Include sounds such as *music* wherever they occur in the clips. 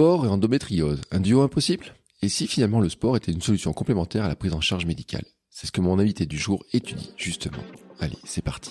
Sport et endométriose, un duo impossible? Et si finalement le sport était une solution complémentaire à la prise en charge médicale? C'est ce que mon invité du jour étudie justement. Allez, c'est parti.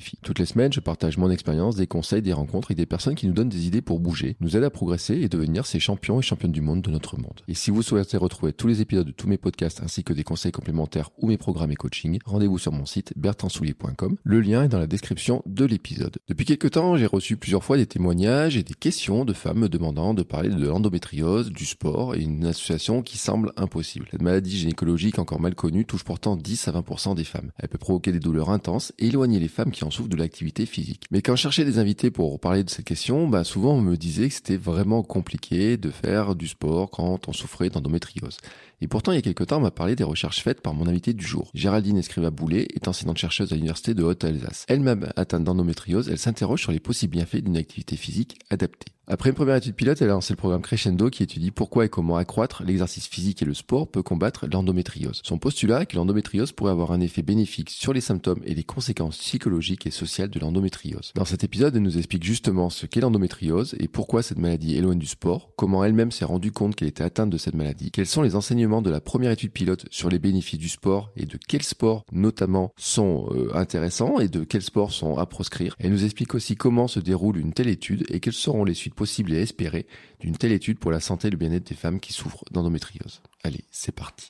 Toutes les semaines, je partage mon expérience, des conseils, des rencontres et des personnes qui nous donnent des idées pour bouger, nous aident à progresser et devenir ces champions et championnes du monde de notre monde. Et si vous souhaitez retrouver tous les épisodes de tous mes podcasts ainsi que des conseils complémentaires ou mes programmes et coaching, rendez-vous sur mon site bertrandsoulier.com. Le lien est dans la description de l'épisode. Depuis quelques temps, j'ai reçu plusieurs fois des témoignages et des questions de femmes me demandant de parler de l'endométriose, du sport et une association qui semble impossible. Cette maladie gynécologique encore mal connue touche pourtant 10 à 20% des femmes. Elle peut provoquer des douleurs intenses et éloigner les femmes qui en souffrent de l'activité physique. Mais quand je cherchais des invités pour parler de cette question, bah souvent on me disait que c'était vraiment compliqué de faire du sport quand on souffrait d'endométriose. Et pourtant, il y a quelques temps, on m'a parlé des recherches faites par mon invité du jour. Géraldine Escriva-Boulet est enseignante chercheuse à l'université de Haute-Alsace. Elle-même atteinte d'endométriose, elle s'interroge sur les possibles bienfaits d'une activité physique adaptée. Après une première étude pilote, elle a lancé le programme Crescendo qui étudie pourquoi et comment accroître l'exercice physique et le sport peut combattre l'endométriose. Son postulat est que l'endométriose pourrait avoir un effet bénéfique sur les symptômes et les conséquences psychologiques et sociales de l'endométriose. Dans cet épisode, elle nous explique justement ce qu'est l'endométriose et pourquoi cette maladie éloigne du sport, comment elle-même s'est rendue compte qu'elle était atteinte de cette maladie, quels sont les enseignements de la première étude pilote sur les bénéfices du sport et de quels sports notamment sont euh, intéressants et de quels sports sont à proscrire. Elle nous explique aussi comment se déroule une telle étude et quelles seront les suites possible et espéré d'une telle étude pour la santé et le bien-être des femmes qui souffrent d'endométriose. Allez, c'est parti.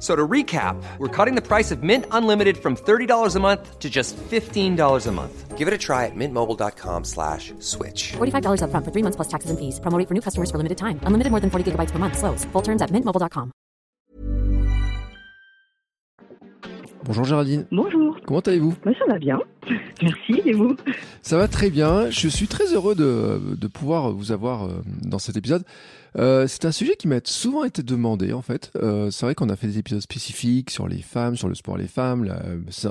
So to recap, we're cutting the price of Mint Unlimited from $30 a month to just $15 a month. Give it a try at mintmobile.com slash switch. $45 up front for three months plus taxes and fees. Promoting for new customers for limited time. Unlimited more than 40 gigabytes per month. Slows. Full terms at mintmobile.com. Bonjour Géraldine. Bonjour. Comment allez-vous? Moi, ça va bien. *laughs* Merci, et vous? Ça va très bien. Je suis très heureux de, de pouvoir vous avoir euh, dans cet épisode. Euh, c'est un sujet qui m'a souvent été demandé en fait. Euh, c'est vrai qu'on a fait des épisodes spécifiques sur les femmes, sur le sport les femmes, la,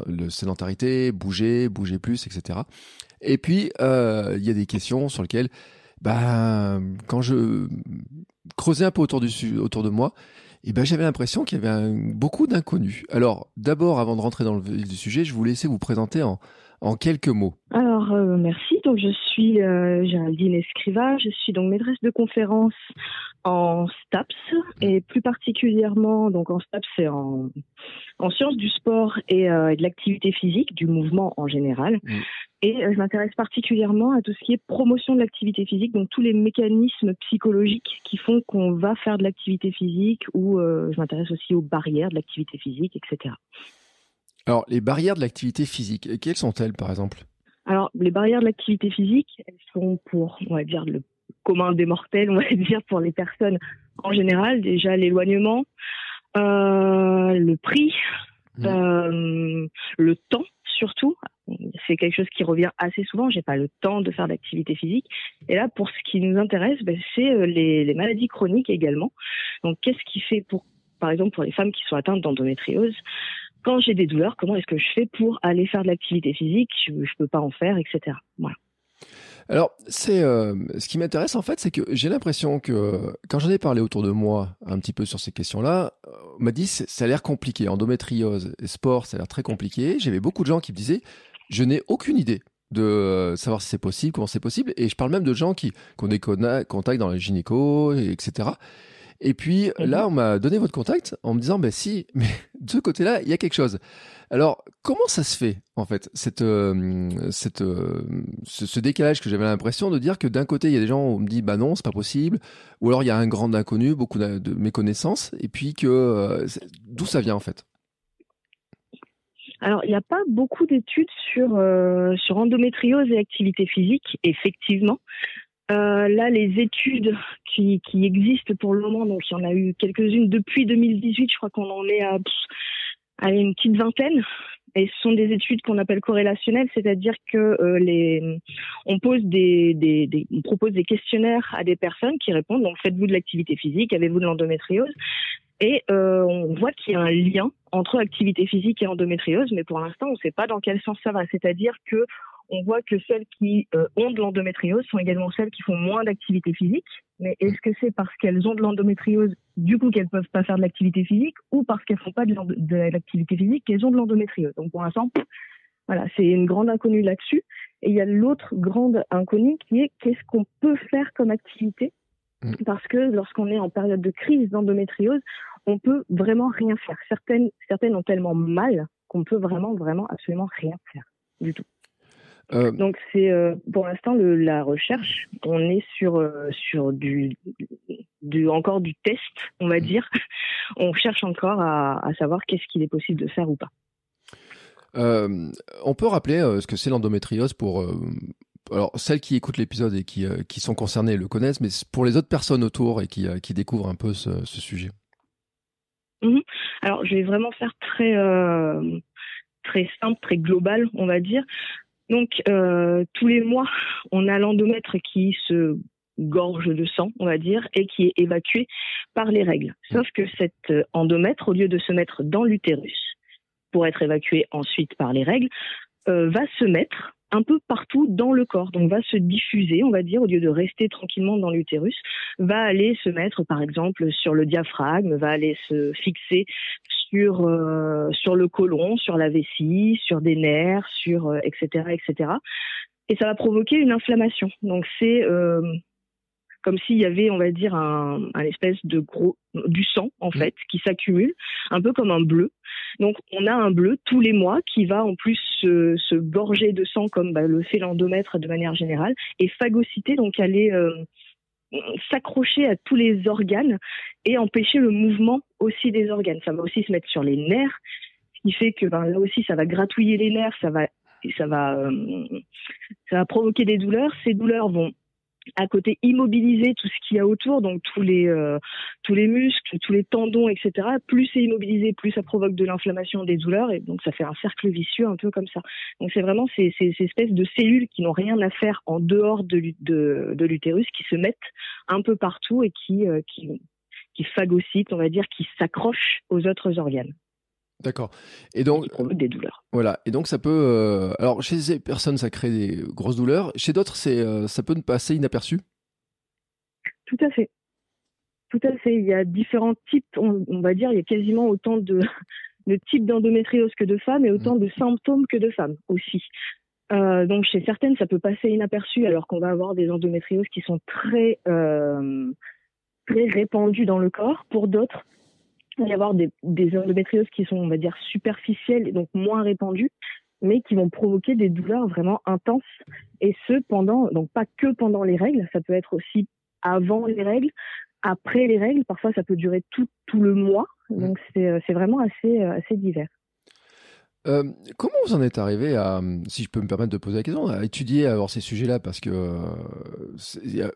le sédentarité, bouger, bouger plus, etc. Et puis euh, il y a des questions sur lesquelles, bah, quand je creusais un peu autour, du, autour de moi, et ben j'avais l'impression qu'il y avait beaucoup d'inconnus. Alors d'abord, avant de rentrer dans le vif du sujet, je vous laisser vous présenter en, en quelques mots. Alors, euh, merci. Donc, je suis euh, Géraldine Escriva. Je suis donc maîtresse de conférence en STAPS et plus particulièrement, donc en STAPS, c'est en, en sciences du sport et, euh, et de l'activité physique, du mouvement en général. Mm. Et euh, je m'intéresse particulièrement à tout ce qui est promotion de l'activité physique, donc tous les mécanismes psychologiques qui font qu'on va faire de l'activité physique ou euh, je m'intéresse aussi aux barrières de l'activité physique, etc. Alors, les barrières de l'activité physique, quelles sont-elles par exemple? Alors, les barrières de l'activité physique, elles sont pour, on va dire, le commun des mortels, *laughs* on va dire, pour les personnes en général. Déjà, l'éloignement, euh, le prix, Mmh. euh, le temps surtout. C'est quelque chose qui revient assez souvent. J'ai pas le temps de faire d'activité physique. Et là, pour ce qui nous intéresse, ben, c'est euh, les, les maladies chroniques également. Donc, qu'est-ce qui fait pour, par exemple, pour les femmes qui sont atteintes d'endométriose, quand j'ai des douleurs, comment est-ce que je fais pour aller faire de l'activité physique Je ne peux pas en faire, etc. Voilà. Alors, c'est euh, ce qui m'intéresse en fait, c'est que j'ai l'impression que quand j'en ai parlé autour de moi un petit peu sur ces questions-là, on m'a dit ça a l'air compliqué. Endométriose et sport, ça a l'air très compliqué. J'avais beaucoup de gens qui me disaient je n'ai aucune idée de euh, savoir si c'est possible, comment c'est possible. Et je parle même de gens qui, qui ont des contacts dans les gynéco, et etc. Et puis Mhm. là, on m'a donné votre contact en me disant, ben si, *laughs* mais de ce côté-là, il y a quelque chose. Alors, comment ça se fait, en fait, cette, euh, cette, euh, ce, ce décalage que j'avais l'impression de dire que d'un côté, il y a des gens où on me dit, bah non, c'est pas possible, ou alors il y a un grand inconnu, beaucoup de de méconnaissances, et puis que, euh, d'où ça vient, en fait? Alors, il n'y a pas beaucoup d'études sur, euh, sur endométriose et activité physique, effectivement. Euh, là, les études qui, qui existent pour le moment, donc il y en a eu quelques-unes depuis 2018, je crois qu'on en est à, à une petite vingtaine. Et ce sont des études qu'on appelle corrélationnelles, c'est-à-dire que euh, les, on pose des, des, on propose des questionnaires à des personnes qui répondent. Donc, faites-vous de l'activité physique, avez-vous de l'endométriose Et euh, on voit qu'il y a un lien entre activité physique et endométriose, mais pour l'instant, on ne sait pas dans quel sens ça va. C'est-à-dire que on voit que celles qui euh, ont de l'endométriose sont également celles qui font moins d'activité physique. Mais est-ce que c'est parce qu'elles ont de l'endométriose, du coup qu'elles peuvent pas faire de l'activité physique, ou parce qu'elles font pas de l'activité physique qu'elles ont de l'endométriose? Donc pour l'instant, voilà, c'est une grande inconnue là-dessus. Et il y a l'autre grande inconnue qui est qu'est-ce qu'on peut faire comme activité? Mm. parce que lorsqu'on est en période de crise d'endométriose, on peut vraiment rien faire. Certaines, certaines ont tellement mal qu'on peut vraiment, vraiment, absolument rien faire du tout. Euh, Donc c'est euh, pour l'instant la recherche, on est sur euh, sur du, du encore du test, on va dire. *laughs* on cherche encore à, à savoir qu'est-ce qu'il est possible de faire ou pas. on peut rappeler ce que c'est l'endométriose pour alors celles qui écoutent l'épisode et qui, qui sont concernées le connaissent, mais pour les autres personnes autour et qui, qui découvrent un peu ce, ce sujet. Mmh alors je vais vraiment faire très très simple, très global, on va dire. Donc euh, tous les mois, on a l'endomètre qui se gorge de sang, on va dire, et qui est évacué par les règles. Sauf que cet euh, endomètre, au lieu de se mettre dans l'utérus pour être évacué ensuite par les règles, euh, va se mettre un peu partout dans le corps. Donc va se diffuser, on va dire, au lieu de rester tranquillement dans l'utérus, va aller se mettre par exemple sur le diaphragme, va aller se fixer sur euh, sur le côlon, sur la vessie, sur des nerfs, sur etc euh, etc. Et ça va provoquer une inflammation. Donc c'est euh, comme s'il y avait, on va dire, un, un, espèce de gros du sang en mmh. fait qui s'accumule, un peu comme un bleu. Donc on a un bleu tous les mois qui va en plus se, se gorger de sang comme bah, le fait l'endomètre de manière générale et phagocyter, donc aller euh, s'accrocher à tous les organes et empêcher le mouvement aussi des organes. Ça va aussi se mettre sur les nerfs, ce qui fait que ben, là aussi ça va gratouiller les nerfs, ça va ça va euh, ça va provoquer des douleurs. Ces douleurs vont à côté immobiliser tout ce qu'il y a autour, donc tous les euh, tous les muscles, tous les tendons, etc. Plus c'est immobilisé, plus ça provoque de l'inflammation, des douleurs, et donc ça fait un cercle vicieux un peu comme ça. Donc c'est vraiment ces, ces, espèces de cellules qui n'ont rien à faire en dehors de, de, de l'utérus, qui se mettent un peu partout et qui euh, qui qui phagocytent, on va dire, qui s'accrochent aux autres organes. D'accord. Et donc des douleurs. Voilà. Et donc ça peut. Euh, alors chez ces personnes, ça crée des grosses douleurs. Chez d'autres, c'est euh, ça peut ne passer inaperçu? Tout à fait. Tout à fait. Il y a différents types. On, va dire, il y a quasiment autant de, de types d'endométriose que de femmes et autant mmh. de symptômes que de femmes aussi. Euh, donc chez certaines, ça peut passer inaperçu alors qu'on va avoir des endométrioses qui sont très très répandues dans le corps. Pour d'autres, va y avoir des, des endométrioses qui sont, on va dire, superficielles et donc moins répandues, mais qui vont provoquer des douleurs vraiment intenses. Et ce, pendant, donc pas que pendant les règles, ça peut être aussi avant les règles, après les règles, parfois ça peut durer tout, tout le mois. Mmh. Donc c'est vraiment assez, assez divers. Euh, comment vous en êtes arrivé à, si je peux me permettre de poser la question, à étudier alors ces sujets-là? Parce que,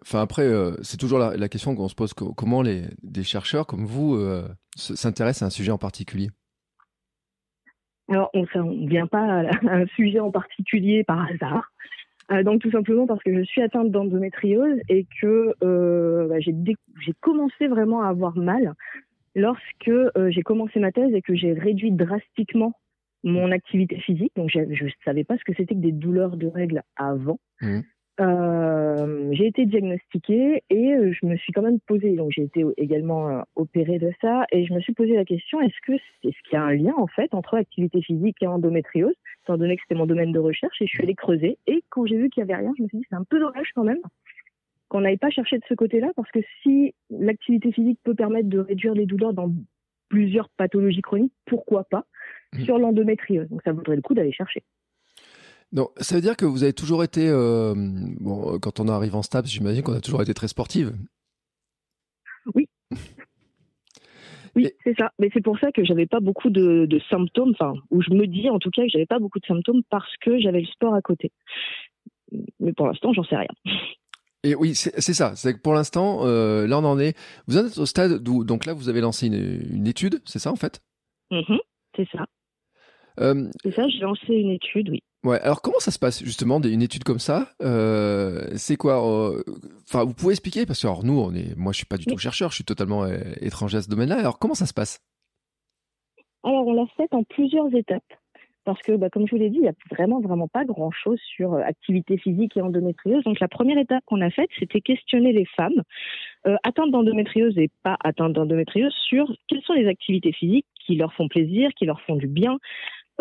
enfin après, euh, c'est toujours la, question qu'on se pose comment les des chercheurs comme vous euh, s'intéressent à un sujet en particulier? Alors, on ne vient pas à, un sujet en particulier par hasard. donc tout simplement parce que je suis atteinte d'endométriose et que bah, j'ai commencé vraiment à avoir mal lorsque j'ai commencé ma thèse et que j'ai réduit drastiquement mon activité physique. Donc, je ne savais pas ce que c'était que des douleurs de règles avant. Mmh. Euh, j'ai été diagnostiquée et euh, je me suis quand même posé, donc j'ai été également euh, opérée de ça, et je me suis posé la question est-ce que est-ce qu'il y a un lien en fait entre activité physique et endométriose, étant donné que c'était mon domaine de recherche, et je suis allée creuser. Et quand j'ai vu qu'il y avait rien, je me suis dit c'est un peu dommage quand même qu'on n'aille pas chercher de ce côté-là, parce que si l'activité physique peut permettre de réduire les douleurs dans plusieurs pathologies chroniques, pourquoi pas Mm. sur l'endométriose. Donc ça vaudrait le coup d'aller chercher. Donc, ça veut dire que vous avez toujours été, euh, bon, quand on arrive en STAPS, j'imagine qu'on a toujours été très sportive. Oui. *laughs* Oui, c'est ça. Mais c'est pour ça que j'avais pas beaucoup de, de symptômes, enfin, où je me dis en tout cas que j'avais pas beaucoup de symptômes parce que j'avais le sport à côté. Mais pour l'instant, j'en sais rien. Et oui, c'est ça. C'est que pour l'instant, euh, là on en est. Vous êtes au stade où donc là vous avez lancé une, une étude, c'est ça en fait? Mhm, c'est ça. Euh, C'est ça, j'ai lancé une étude, oui. Ouais. Alors comment ça se passe justement une étude comme ça? Euh, C'est quoi Enfin, vous pouvez expliquer? Parce que alors, nous, on est, moi, je suis pas du tout chercheur, je suis totalement étranger à ce domaine-là. Alors comment ça se passe? Alors, on l'a fait en plusieurs étapes. Parce que, bah, comme je vous l'ai dit, il n'y a vraiment, vraiment pas grand-chose sur euh, activité physique et endométriose. Donc, la première étape qu'on a faite, c'était questionner les femmes euh, atteintes d'endométriose et pas atteintes d'endométriose sur quelles sont les activités physiques qui leur font plaisir, qui leur font du bien.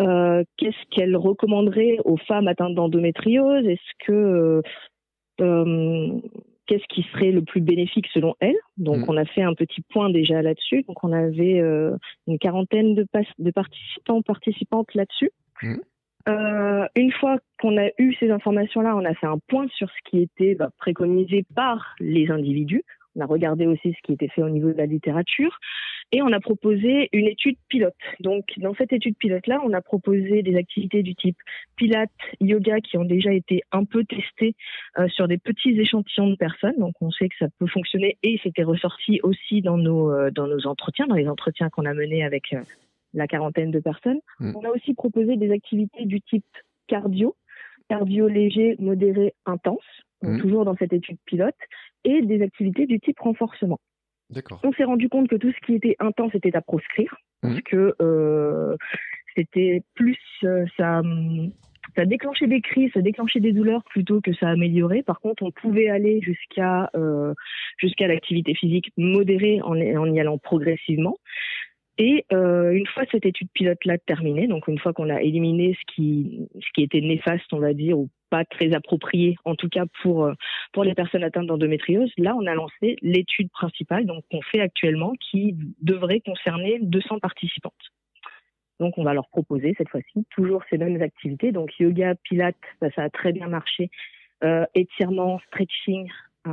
Euh, Qu'est-ce qu'elles recommanderaient aux femmes atteintes d'endométriose? Est-ce que qu'est-ce qui serait le plus bénéfique selon elles Donc, Mhm. on a fait un petit point déjà là-dessus. Donc, on avait euh, une quarantaine de, de participants, participantes là-dessus. Mhm. Euh, une fois qu'on a eu ces informations-là, on a fait un point sur ce qui était bah, préconisé par les individus. On a regardé aussi ce qui était fait au niveau de la littérature et on a proposé une étude pilote. Donc, dans cette étude pilote-là, on a proposé des activités du type pilates, yoga qui ont déjà été un peu testées euh, sur des petits échantillons de personnes. Donc, on sait que ça peut fonctionner et c'était ressorti aussi dans nos euh, dans nos entretiens, dans les entretiens qu'on a menés avec euh, la quarantaine de personnes. Mm. On a aussi proposé des activités du type cardio, cardio léger, modéré, intense, Mm. toujours dans cette étude pilote, et des activités du type renforcement. On s'est rendu compte que tout ce qui était intense était à proscrire, parce Mhm. que euh, c'était plus euh, ça. Ça déclenchait des crises, ça déclenchait des douleurs plutôt que ça améliorait. Par contre, on pouvait aller jusqu'à euh, jusqu'à l'activité physique modérée en, en y allant progressivement. Et euh, une fois cette étude pilote-là terminée, donc une fois qu'on a éliminé ce qui, ce qui était néfaste, on va dire, ou pas très approprié, en tout cas pour, euh, pour les personnes atteintes d'endométriose, là, on a lancé l'étude principale, donc qu'on fait actuellement, qui devrait concerner 200 participantes. Donc, on va leur proposer cette fois-ci toujours ces mêmes activités. Donc, yoga, pilates, bah, ça a très bien marché. Euh, étirement, stretching, euh,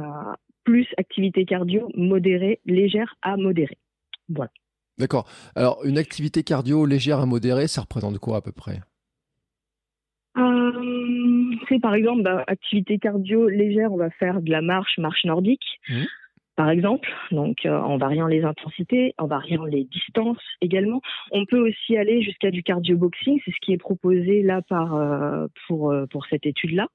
plus activité cardio modérée, légère à modérée. Voilà. D'accord. Alors une activité cardio légère à modérée, ça représente quoi à peu près? Par exemple, bah, activité cardio légère, on va faire de la marche, marche nordique, Mhm. par exemple, donc euh, en variant les intensités, en variant les distances également. On peut aussi aller jusqu'à du cardio boxing, c'est ce qui est proposé là par euh, pour euh, pour cette étude-là,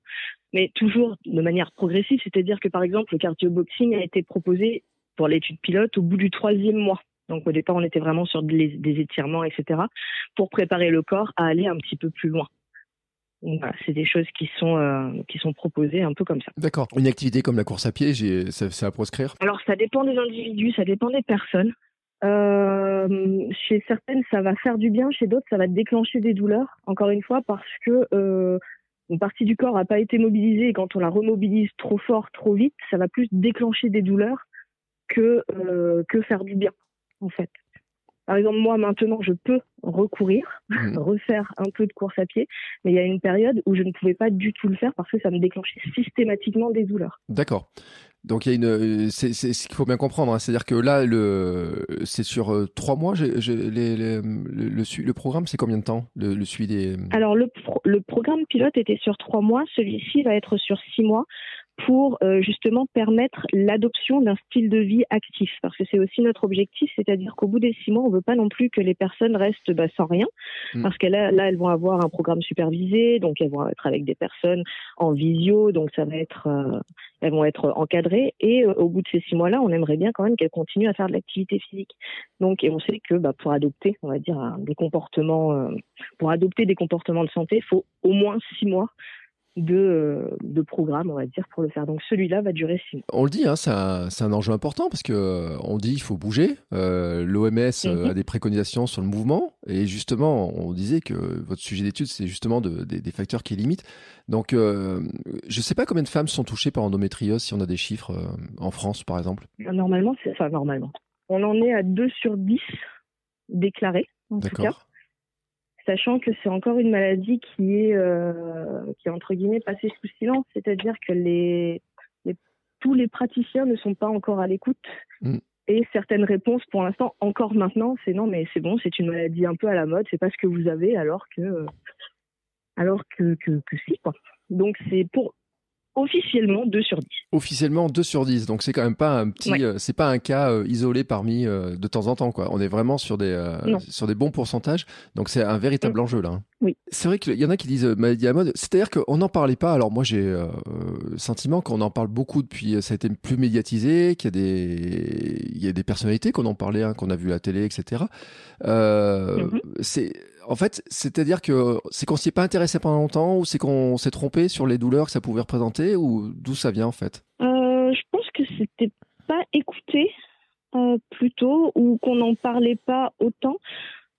mais toujours de manière progressive, c'est-à-dire que par exemple le cardio boxing a été proposé pour l'étude pilote au bout du troisième mois. Donc au départ, on était vraiment sur des, des étirements, etc., pour préparer le corps à aller un petit peu plus loin. Voilà, c'est des choses qui sont euh, qui sont proposées un peu comme ça. D'accord. Une activité comme la course à pied, c'est à proscrire? Alors ça dépend des individus, ça dépend des personnes. Euh, chez certaines, ça va faire du bien, chez d'autres, ça va déclencher des douleurs. Encore une fois, parce que euh, une partie du corps n'a pas été mobilisée et quand on la remobilise trop fort, trop vite, ça va plus déclencher des douleurs que que faire du bien, en fait. Par exemple, moi maintenant, je peux recourir, Mhm. *laughs* refaire un peu de course à pied, mais il y a une période où je ne pouvais pas du tout le faire parce que ça me déclenchait systématiquement des douleurs. D'accord. Donc il y a une, euh, c'est ce qu'il faut bien comprendre, hein. c'est-à-dire que là le, c'est sur euh, trois mois. j'ai- j'ai- les- les- le, le, programme, c'est combien de temps le, le suivi des. Alors le, pro- le programme pilote était sur trois mois, celui-ci va être sur six mois pour euh, justement permettre l'adoption d'un style de vie actif, parce que c'est aussi notre objectif, c'est-à-dire qu'au bout des six mois, on veut pas non plus que les personnes restent bah, sans rien, Mm. parce que là, là, elles vont avoir un programme supervisé, donc elles vont être avec des personnes en visio, donc ça va être, euh, elles vont être encadrées, et euh, au bout de ces six mois-là, on aimerait bien quand même qu'elles continuent à faire de l'activité physique. Donc, et on sait que bah, pour adopter, on va dire, des comportements, pour adopter des comportements de santé, il faut au moins six mois de, euh, de programme, on va dire, pour le faire. Donc celui-là va durer six mois. On le dit, hein, c'est un, un enjeu important parce que euh, on dit il faut bouger. Euh, L'OMS euh, Mhm. a des préconisations sur le mouvement et justement, on disait que votre sujet d'étude c'est justement de- des- des facteurs qui limitent. Donc, euh, je sais pas combien de femmes sont touchées par endométriose si on a des chiffres euh, en France par exemple. Normalement, c'est enfin normalement. On en est à 2 sur 10 déclarés, en tout cas. Sachant que c'est encore une maladie qui est, euh, qui est entre guillemets passée sous silence, c'est-à-dire que les, les- tous les praticiens ne sont pas encore à l'écoute. Mm. Et certaines réponses, pour l'instant, encore maintenant, c'est non, mais c'est bon, c'est une maladie un peu à la mode, c'est pas ce que vous avez, alors que, alors que, que, que si, quoi. Donc, c'est pour, officiellement 2 sur 10. Officiellement 2 sur 10. Donc c'est quand même pas un petit euh, c'est pas un cas euh, isolé parmi euh, de temps en temps quoi. On est vraiment sur des sur des bons pourcentages. Donc c'est un véritable mm. enjeu là. Hein. Oui. C'est vrai qu'il y en a qui disent maladie à mode. C'est-à-dire qu'on n'en parlait pas. Alors moi j'ai le sentiment qu'on en parle beaucoup depuis ça a été plus médiatisé, qu'il y a des il y a des personnalités qu'on en parlait hein, qu'on a vu à la télé etc. Mm-hmm. c'est en fait, c'est-à-dire que c'est qu'on s'y est pas intéressé pendant longtemps ou c'est qu'on s'est trompé sur les douleurs que ça pouvait représenter ou d'où ça vient en fait? Euh, Je pense que c'était pas écouté euh, plutôt ou qu'on n'en parlait pas autant.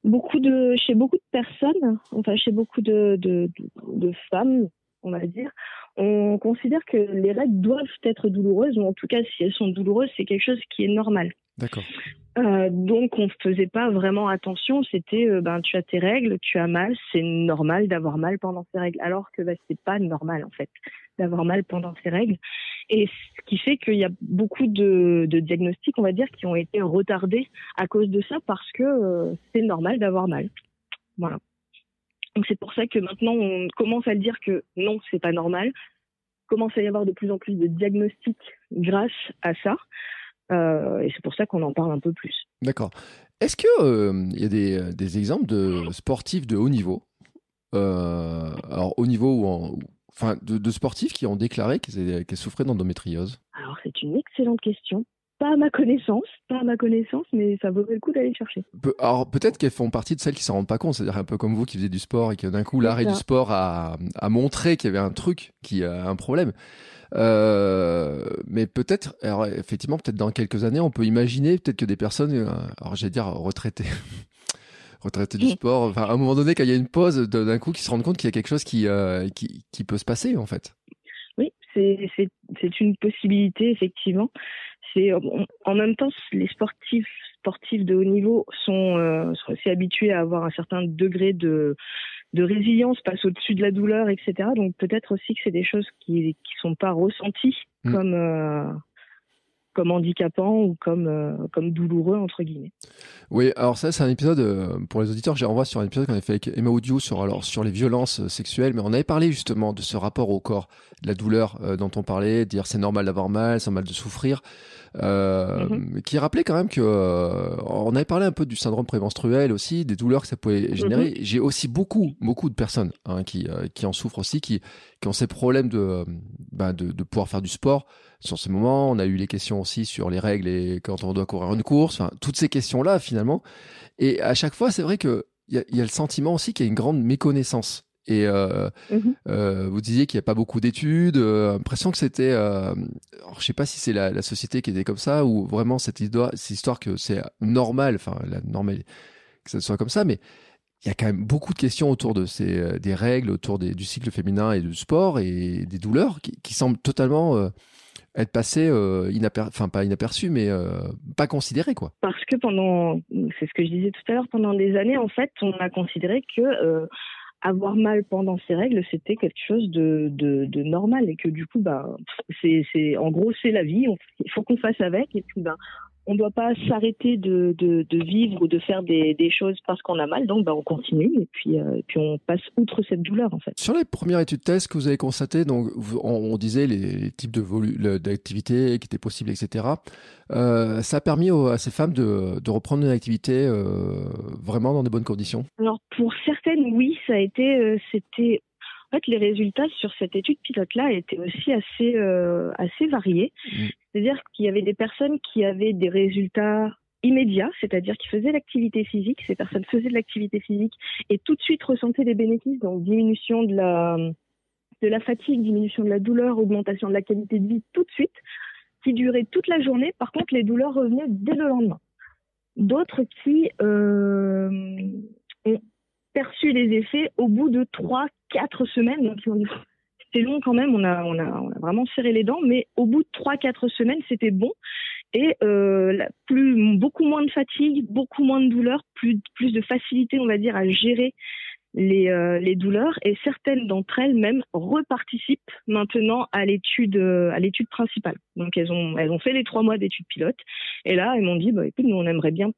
Beaucoup de, chez beaucoup de personnes, enfin chez beaucoup de, de, de femmes, on va dire, on considère que les règles doivent être douloureuses, ou en tout cas, si elles sont douloureuses, c'est quelque chose qui est normal. D'accord. Euh, donc on ne faisait pas vraiment attention. C'était euh, ben tu as tes règles, tu as mal, c'est normal d'avoir mal pendant ces règles. Alors que ben, c'est pas normal en fait d'avoir mal pendant ces règles. Et ce qui fait qu'il y a beaucoup de, diagnostics, on va dire, qui ont été retardés à cause de ça parce que euh, c'est normal d'avoir mal. Voilà. Donc c'est pour ça que maintenant on commence à dire que non, c'est pas normal. Commence à y avoir de plus en plus de diagnostics grâce à ça. Euh, et c'est pour ça qu'on en parle un peu plus. D'accord. Est-ce qu'il euh, y a des, des, exemples de sportifs de haut niveau euh, Alors, haut niveau ou en, enfin, de, de, sportifs qui ont déclaré qu'ils souffraient d'endométriose? Alors, c'est une excellente question. Pas à ma connaissance, pas à ma connaissance, mais ça vaudrait le coup d'aller chercher. alors peut-être qu'elles font partie de celles qui s'en rendent pas compte, c'est-à-dire un peu comme vous qui faisiez du sport et que d'un coup l'arrêt du sport a, a montré qu'il y avait un truc qui a un problème. Euh, mais peut-être, alors effectivement, peut-être dans quelques années, on peut imaginer peut-être que des personnes, euh, alors j'allais dire retraitées, *laughs* retraitées du sport, enfin à un moment donné, quand il y a une pause, d'un coup, qui se rendent compte qu'il y a quelque chose qui, euh, qui, qui peut se passer en fait. Oui, c'est c'est une possibilité effectivement. C'est en même temps les sportifs sportifs de haut niveau sont, euh, sont assez habitués à avoir un certain degré de de résilience passe au-dessus de la douleur, etc. Donc peut-être aussi que c'est des choses qui ne sont pas ressenties mm. comme euh, comme handicapant ou comme euh, comme douloureux entre guillemets. Oui, alors ça c'est un épisode euh, pour les auditeurs, j'ai renvoie sur un épisode qu'on avait fait avec Emma Audio sur alors sur les violences sexuelles, mais on avait parlé justement de ce rapport au corps, de la douleur dont on parlait, dire c'est normal d'avoir mal, c'est normal de souffrir. Euh, mhm. qui rappelait quand même que euh, on avait parlé un peu du syndrome prémenstruel aussi, des douleurs que ça pouvait générer. Mhm. J'ai aussi beaucoup, beaucoup de personnes hein, qui, euh, qui en souffrent aussi, qui, qui ont ces problèmes de, bah, de, de, pouvoir faire du sport. Sur ces moments, on a eu les questions aussi sur les règles et quand on doit courir une course, enfin, toutes ces questions-là finalement. Et à chaque fois, c'est vrai que il y a, y a, le sentiment aussi qu'il y a une grande méconnaissance et euh, mhm. euh, vous disiez qu'il n'y a pas beaucoup d'études. Euh, l'impression que c'était, euh, je sais pas si c'est la, la, société qui était comme ça ou vraiment cette histoire, cette histoire que c'est normal, enfin la normale que ça soit comme ça, mais il y a quand même beaucoup de questions autour de ces des règles, autour des, du cycle féminin et du sport et des douleurs qui, qui semblent totalement euh, être passées, enfin pas inaperçues, mais pas considérées quoi. Parce que pendant, c'est ce que je disais tout à l'heure, pendant des années en fait, on a considéré que avoir mal pendant ces règles, c'était quelque chose de, de, de, normal et que du coup, bah, c'est, en gros, c'est la vie. il faut qu'on fasse avec et puis, bah, on ne doit pas s'arrêter de, de, de, vivre ou de faire des, des choses parce qu'on a mal, donc bah, on continue et puis, euh, puis on passe outre cette douleur en fait. Sur les premières études tests que vous avez constatées, donc on, disait les, types de d'activités qui étaient possibles, etc. Euh, ça a permis à ces femmes de, de reprendre une activité euh, vraiment dans des bonnes conditions? Alors pour certaines, oui, ça a été, euh, c'était fait, les résultats sur cette étude pilote-là étaient aussi assez, euh, assez variés. Mm. C'est-à-dire qu'il y avait des personnes qui avaient des résultats immédiats, c'est-à-dire qui faisaient l'activité physique. Ces personnes faisaient de l'activité physique et tout de suite ressentaient des bénéfices, donc diminution de la, de la fatigue, diminution de la douleur, augmentation de la qualité de vie tout de suite, qui durait toute la journée. Par contre, les douleurs revenaient dès le lendemain. D'autres qui euh, ont perçu les effets au bout de 3-4 semaines. Donc, c'était long quand même, on a, on, a, on a vraiment serré les dents, mais au bout de 3-4 semaines, c'était bon. Et euh, plus, beaucoup moins de fatigue, beaucoup moins de douleur, plus, plus de facilité, on va dire, à gérer les, euh, les douleurs et certaines d'entre elles même reparticipent maintenant à l'étude euh, à l'étude principale. Donc elles ont elles ont fait les trois mois d'études pilote et là elles m'ont dit bah écoute nous on aimerait bien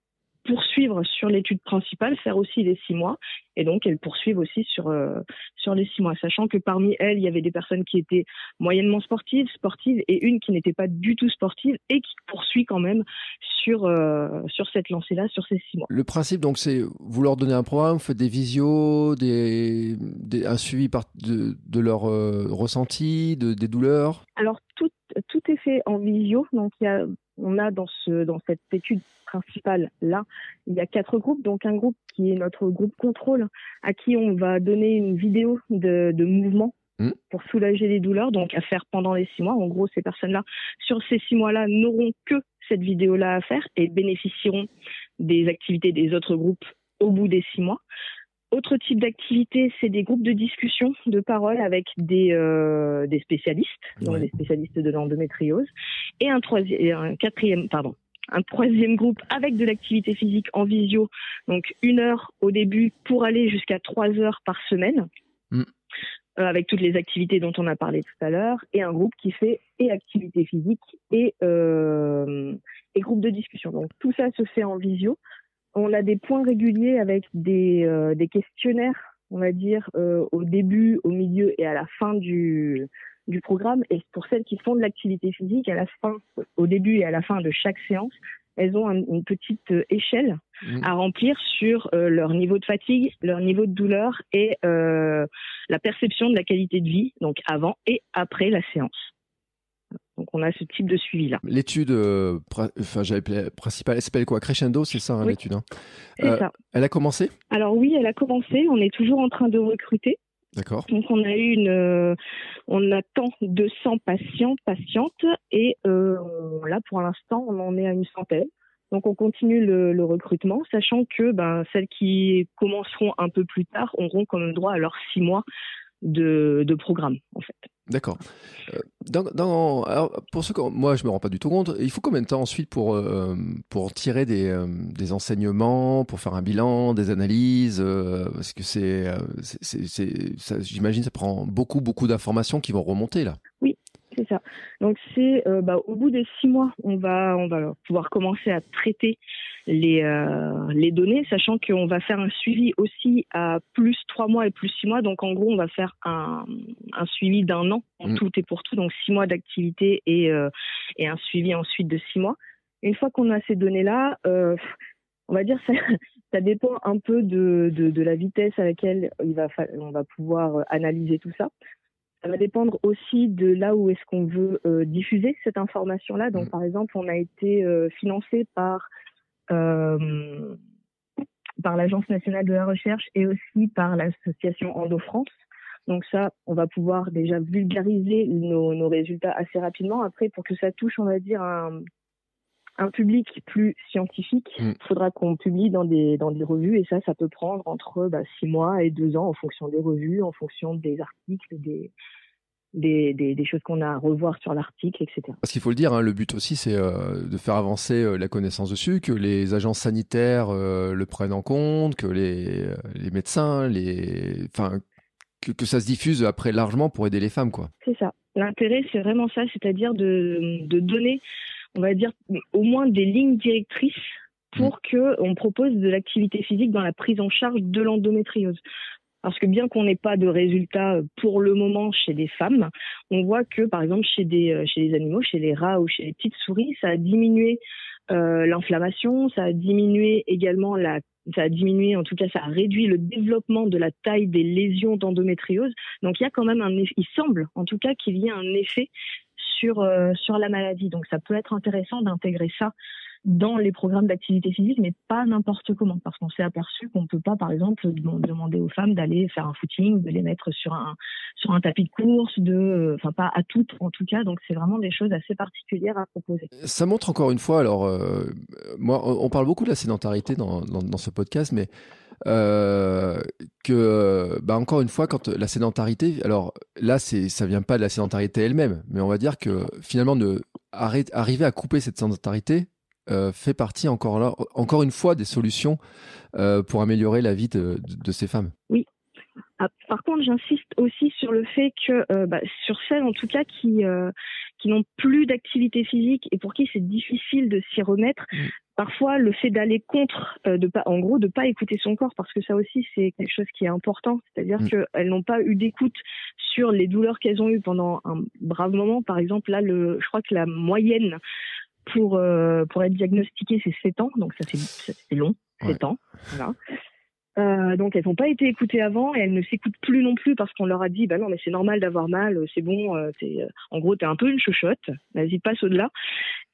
poursuivre sur l'étude principale, faire aussi les six mois, et donc elles poursuivent aussi sur euh, sur les six mois, sachant que parmi elles, il y avait des personnes qui étaient moyennement sportives, sportives, et une qui n'était pas du tout sportive et qui poursuit quand même sur euh, sur cette lancée-là, sur ces six mois. Le principe, donc, c'est vous leur donnez un programme, vous faites des visios, des, des un suivi par, de, de leur euh, ressenti, de, des douleurs. Alors tout tout est fait en visio, donc il y a on a dans ce dans cette étude principale là, il y a quatre groupes. Donc un groupe qui est notre groupe contrôle, à qui on va donner une vidéo de, de mouvement Mm. pour soulager les douleurs, donc à faire pendant les six mois. En gros, ces personnes-là, sur ces six mois-là, n'auront que cette vidéo-là à faire et bénéficieront des activités des autres groupes au bout des six mois. Autre type d'activité, c'est des groupes de discussion, de parole avec des, euh, des spécialistes, donc Ouais. des spécialistes de l'endométriose, et un troisième, un quatrième, pardon, un troisième groupe avec de l'activité physique en visio, donc une heure au début pour aller jusqu'à trois heures par semaine, Mm. euh, avec toutes les activités dont on a parlé tout à l'heure, et un groupe qui fait et activité physique et, euh, et groupe de discussion. Donc tout ça se fait en visio. On a des points réguliers avec des, euh, des questionnaires, on va dire, euh, au début, au milieu et à la fin du, du programme. Et pour celles qui font de l'activité physique, à la fin, au début et à la fin de chaque séance, elles ont un- une petite euh, échelle Mm. à remplir sur euh, leur niveau de fatigue, leur niveau de douleur et la perception de la qualité de vie, donc avant et après la séance. Donc on a ce type de suivi là. L'étude, euh, enfin, j'avais principale, elle s'appelle quoi? Crescendo, c'est ça, hein, Oui. l'étude. hein? Euh, ça. Elle a commencé? Alors oui, elle a commencé. On est toujours en train de recruter. D'accord. Donc on a eu une, euh, on attend 200 patients, patientes, et là pour l'instant on en est à une centaine. Donc on continue le, le recrutement, sachant que ben, celles qui commenceront un peu plus tard auront quand même droit à leurs six mois de, de programme en fait. D'accord. Euh, dans, alors, pour ceux que moi je me rends pas du tout compte, il faut combien de temps ensuite pour euh, pour tirer des, euh, des enseignements, pour faire un bilan, des analyses, parce que c'est c'est- j'imagine ça prend beaucoup beaucoup d'informations qui vont remonter là. C'est ça. Donc c'est euh, bah, au bout des six mois, on va on va pouvoir commencer à traiter les euh, les données, sachant qu'on va faire un suivi aussi à plus trois mois et plus six mois. Donc en gros, on va faire un, un suivi d'un an en Mm. tout et pour tout, donc six mois d'activité et euh, et un suivi ensuite de six mois. Une fois qu'on a ces données-là, euh, on va dire *laughs* ça, ça dépend un peu de, de, de la vitesse à laquelle il va fa- on va pouvoir analyser tout ça. Ça va dépendre aussi de là où est-ce qu'on veut euh, diffuser cette information-là. Donc, Mhm. par exemple, on a été euh, financé par euh, par l'Agence nationale de la recherche et aussi par l'association Endo France. Donc ça, on va pouvoir déjà vulgariser nos, nos résultats assez rapidement. Après, pour que ça touche, on va dire, un, un public plus scientifique, il Mm. faudra qu'on publie dans des, dans des revues et ça, ça peut prendre entre bah, six mois et deux ans en fonction des revues, en fonction des articles, des, des, des, des choses qu'on a à revoir sur l'article, etc. Parce qu'il faut le dire, hein, le but aussi c'est euh, de faire avancer euh, la connaissance dessus, que les agences sanitaires euh, le prennent en compte, que les, les médecins, les, enfin, que, que ça se diffuse après largement pour aider les femmes quoi. C'est ça. L'intérêt, c'est vraiment ça, c'est-à-dire de, de donner, on va dire, au moins des lignes directrices pour que on propose de l'activité physique dans la prise en charge de l'endométriose. Parce que bien qu'on n'ait pas de résultats pour le moment chez des femmes, on voit que par exemple chez des euh, chez les animaux, chez les rats ou chez les petites souris, ça a diminué euh, l'inflammation, ça a diminué également la ça a diminué, en tout cas, ça a réduit le développement de la taille des lésions d'endométriose. Donc, il y a quand même un effet, il semble, en tout cas, qu'il y ait un effet sur, euh, sur la maladie. Donc, ça peut être intéressant d'intégrer ça dans les programmes d'activité physique, mais pas n'importe comment, parce qu'on s'est aperçu qu'on ne peut pas, par exemple, dem- demander aux femmes d'aller faire un footing, de les mettre sur un, sur un tapis de course, de, euh, enfin, pas à toutes, en tout cas. Donc, c'est vraiment des choses assez particulières à proposer. Ça montre encore une fois, alors, euh, moi, on parle beaucoup de la sédentarité dans, dans ce podcast, mais euh, que, bah, encore une fois, quand la sédentarité, alors là, c'est, ça vient pas de la sédentarité elle-même, mais on va dire que finalement, de, arrête- arriver à couper cette sédentarité euh, fait partie encore là, encore une fois des solutions euh, pour améliorer la vie de, de, de ces femmes. Ah, par contre, j'insiste aussi sur le fait que, euh, bah, sur celles en tout cas qui euh, qui n'ont plus d'activité physique et pour qui c'est difficile de s'y remettre, Mm. Parfois le fait d'aller contre, euh, de pas, en gros, de pas écouter son corps, parce que ça aussi c'est quelque chose qui est important, c'est-à-dire Mm. qu'elles n'ont pas eu d'écoute sur les douleurs qu'elles ont eues pendant un brave moment. Par exemple, là, le, je crois que la moyenne pour euh, pour être diagnostiquée c'est 7 ans, donc ça c'est long, 7 ans, voilà. Euh, donc elles n'ont pas été écoutées avant et elles ne s'écoutent plus non plus parce qu'on leur a dit bah non mais c'est normal d'avoir mal, euh, c'est bon, euh, t'es, euh, en gros t'es un peu une chochotte, vas-y passe au-delà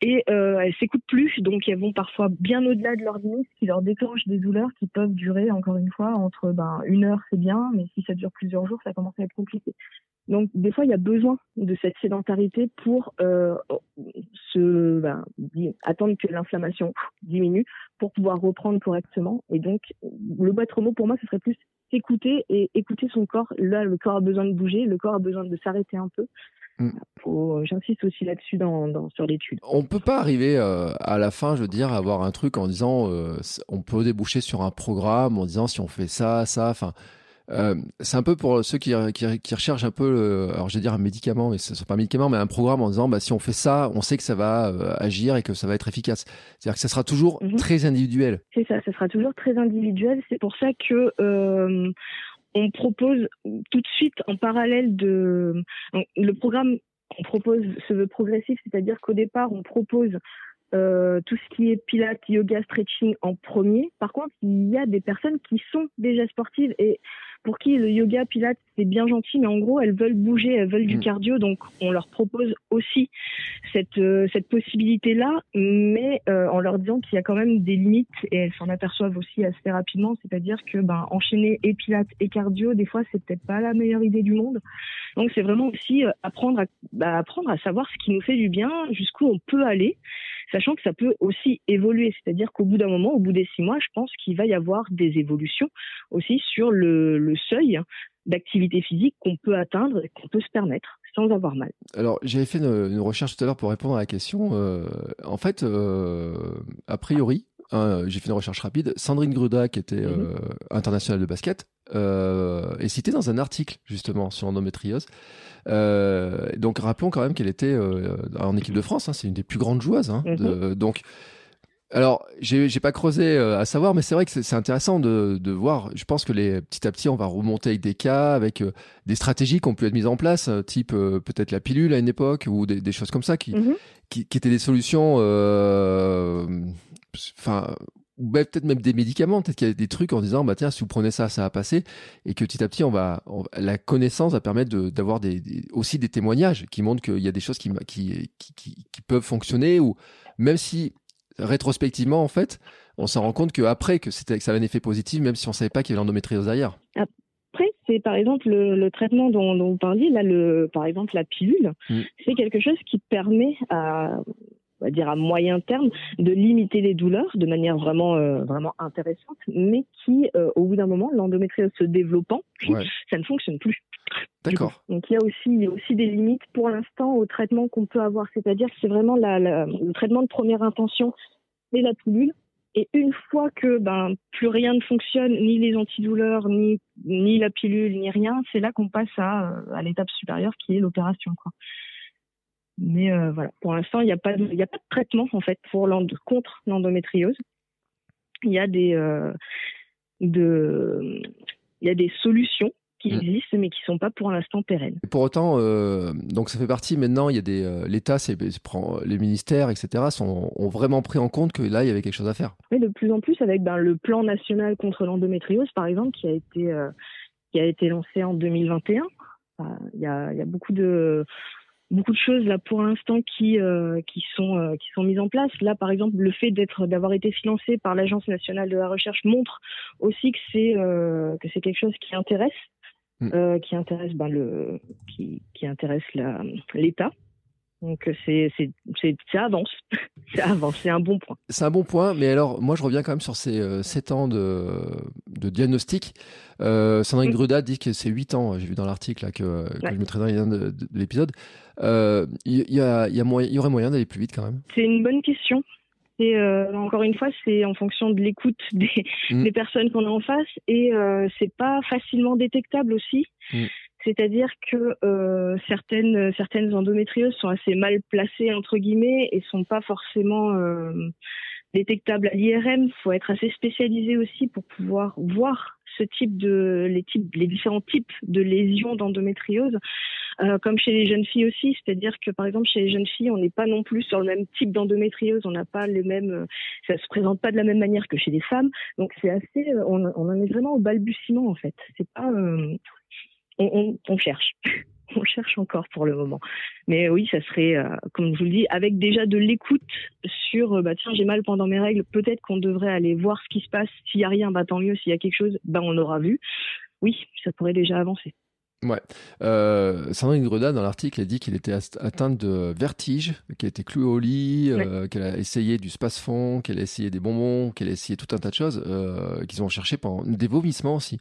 et elles s'écoutent plus donc elles vont parfois bien au-delà de leurs limites qui leur déclenche des douleurs qui peuvent durer encore une fois entre ben une heure c'est bien mais si ça dure plusieurs jours ça commence à être compliqué. Donc des fois il y a besoin de cette sédentarité pour euh, se ben, attendre que l'inflammation diminue pour pouvoir reprendre correctement. Et donc, le maître mot pour moi, ce serait plus s'écouter et écouter son corps. Là, le corps a besoin de bouger, le corps a besoin de s'arrêter un peu. Mm. J'insiste aussi là-dessus dans, dans, sur l'étude. On peut pas arriver euh, à la fin, je veux dire, à avoir un truc en disant, euh, on peut déboucher sur un programme en disant si on fait ça, ça, enfin. Euh, c'est un peu pour ceux qui, qui, qui recherchent un peu, le- alors je vais dire un médicament, mais ce n'est pas un médicament, mais un programme en disant bah, si on fait ça, on sait que ça va euh, agir et que ça va être efficace. C'est-à-dire que ça sera toujours Mhm. très individuel. C'est ça, ça sera toujours très individuel. C'est pour ça que euh, on propose tout de suite en parallèle de le programme qu'on propose se veut progressif, c'est-à-dire qu'au départ on propose euh, tout ce qui est pilates, yoga, stretching en premier. Par contre, il y a des personnes qui sont déjà sportives et pour qui le yoga, pilates, c'est bien gentil, mais en gros, elles veulent bouger, elles veulent du Mm. cardio, donc on leur propose aussi cette, euh, cette possibilité-là, mais euh, en leur disant qu'il y a quand même des limites et elles s'en aperçoivent aussi assez rapidement, c'est-à-dire que ben, enchaîner et pilates et cardio, des fois, c'est peut-être pas la meilleure idée du monde. Donc c'est vraiment aussi euh, apprendre à, bah, apprendre à savoir ce qui nous fait du bien, jusqu'où on peut aller, sachant que ça peut aussi évoluer, c'est-à-dire qu'au bout d'un moment, au bout des six mois, je pense qu'il va y avoir des évolutions aussi sur le, le seuil d'activité physique qu'on peut atteindre et qu'on peut se permettre sans avoir mal. Alors, j'avais fait une, une recherche tout à l'heure pour répondre à la question. Euh, en fait, euh, a priori, hein, j'ai fait une recherche rapide. Sandrine Gruda, qui était euh, internationale de basket, euh, est citée dans un article justement sur l'endométriose. Euh, donc, rappelons quand même qu'elle était euh, en équipe de France. hein, c'est une des plus grandes joueuses. hein, de- donc, alors, j'ai pas creusé euh, à savoir, mais c'est vrai que c'est intéressant de, de voir. Je pense que les petit à petit, on va remonter avec des cas, avec euh, des stratégies qui ont pu être mises en place, type euh, peut-être la pilule à une époque ou des, des choses comme ça qui, Mhm. qui, qui étaient des solutions, enfin, ben, peut-être même des médicaments, peut-être qu'il y a des trucs en disant, bah tiens, si vous prenez ça, ça va passer, et que petit à petit, on va, on- la connaissance va permettre de- d'avoir des, des- aussi des témoignages qui montrent qu'il y a des choses qui, qui, qui, qui, qui peuvent fonctionner, ou même si rétrospectivement, en fait, on s'en rend compte qu'après, que, c'était, que ça avait un effet positif, même si on savait pas qu'il y avait l'endométriose derrière. Après, c'est par exemple le, le traitement dont, dont vous parliez, là, le, par exemple la pilule, Mm. c'est quelque chose qui permet à, on va dire à moyen terme, de limiter les douleurs de manière vraiment, euh, vraiment intéressante, mais qui, euh, au bout d'un moment, l'endométriose se développant, Ouais. ça ne fonctionne plus. D'accord. Donc il y a aussi, il y a aussi des limites pour l'instant au traitement qu'on peut avoir, c'est-à-dire que c'est vraiment la, la- le traitement de première intention, c'est la pilule. Et une fois que ben plus rien ne fonctionne, ni les antidouleurs, ni ni la pilule, ni rien, c'est là qu'on passe à, euh, à l'étape supérieure qui est l'opération. Mais euh, voilà, pour l'instant, il n'y a pas de, il y a pas de traitement en fait pour contre l'endométriose. Il y a des euh, de, il y a des solutions qui Mm. existent, mais qui sont pas pour l'instant pérennes. Et pour autant, euh, donc ça fait partie maintenant, il y a des, l'État, les ministères, etc., sont, ont vraiment pris en compte que là, il y avait quelque chose à faire. Mais de plus en plus avec ben, le plan national contre l'endométriose, par exemple, qui a été qui a été lancé en 2021. Enfin, Il y, a, il y a beaucoup de beaucoup de choses là pour l'instant qui euh, qui sont euh, qui sont mises en place. Là, par exemple, le fait d'être d'avoir été financé par l'Agence nationale de la recherche montre aussi que c'est euh, que c'est quelque chose qui intéresse Mm. euh, qui intéresse ben, le qui qui intéresse la- l'État. Donc c'est avance, *laughs* ça avance, c'est un bon point. C'est un bon point, mais alors, moi, je reviens quand même sur ces euh, 7 ans de, de diagnostic. Euh, Sandrine Mm. Gruda dit que c'est 8 ans, j'ai vu dans l'article que, que Ouais. je mettrai dans les liens de, de- de l'épisode. Euh, Il y, a, y, a moyen- il y aurait moyen d'aller plus vite quand même. C'est une bonne question. c'est euh, encore une fois, c'est en fonction de l'écoute des, Mm. des personnes qu'on a en face et euh, c'est pas facilement détectable aussi. Mm. C'est-à-dire que euh, certaines certaines endométrioses sont assez mal placées entre guillemets et sont pas forcément euh, détectables à l'IRM. Il faut être assez spécialisé aussi pour pouvoir voir ce type de les différents types de lésions d'endométriose. Euh, comme chez les jeunes filles aussi, c'est-à-dire que par exemple chez les jeunes filles, on n'est pas non plus sur le même type d'endométriose, on n'a pas les mêmes, ça se présente pas de la même manière que chez les femmes, donc c'est assez, on, en est vraiment au balbutiement en fait. C'est pas, on, cherche, *laughs* on cherche encore pour le moment. Mais oui, ça serait, euh, comme je vous le dis, avec déjà de l'écoute sur, euh, bah tiens, j'ai mal pendant mes règles, peut-être qu'on devrait aller voir ce qui se passe. S'il y a rien, bah tant mieux. S'il y a quelque chose, bah on aura vu. Oui, ça pourrait déjà avancer. Ouais. Euh, Sandrine Greda, dans l'article, elle dit qu'il était atteinte de vertige, qu'elle était clouée au lit, euh, qu'elle a essayé du space-fond, qu'elle a essayé des bonbons, qu'elle a essayé tout un tas de choses, euh, qu'ils ont cherché pendant des vomissements aussi,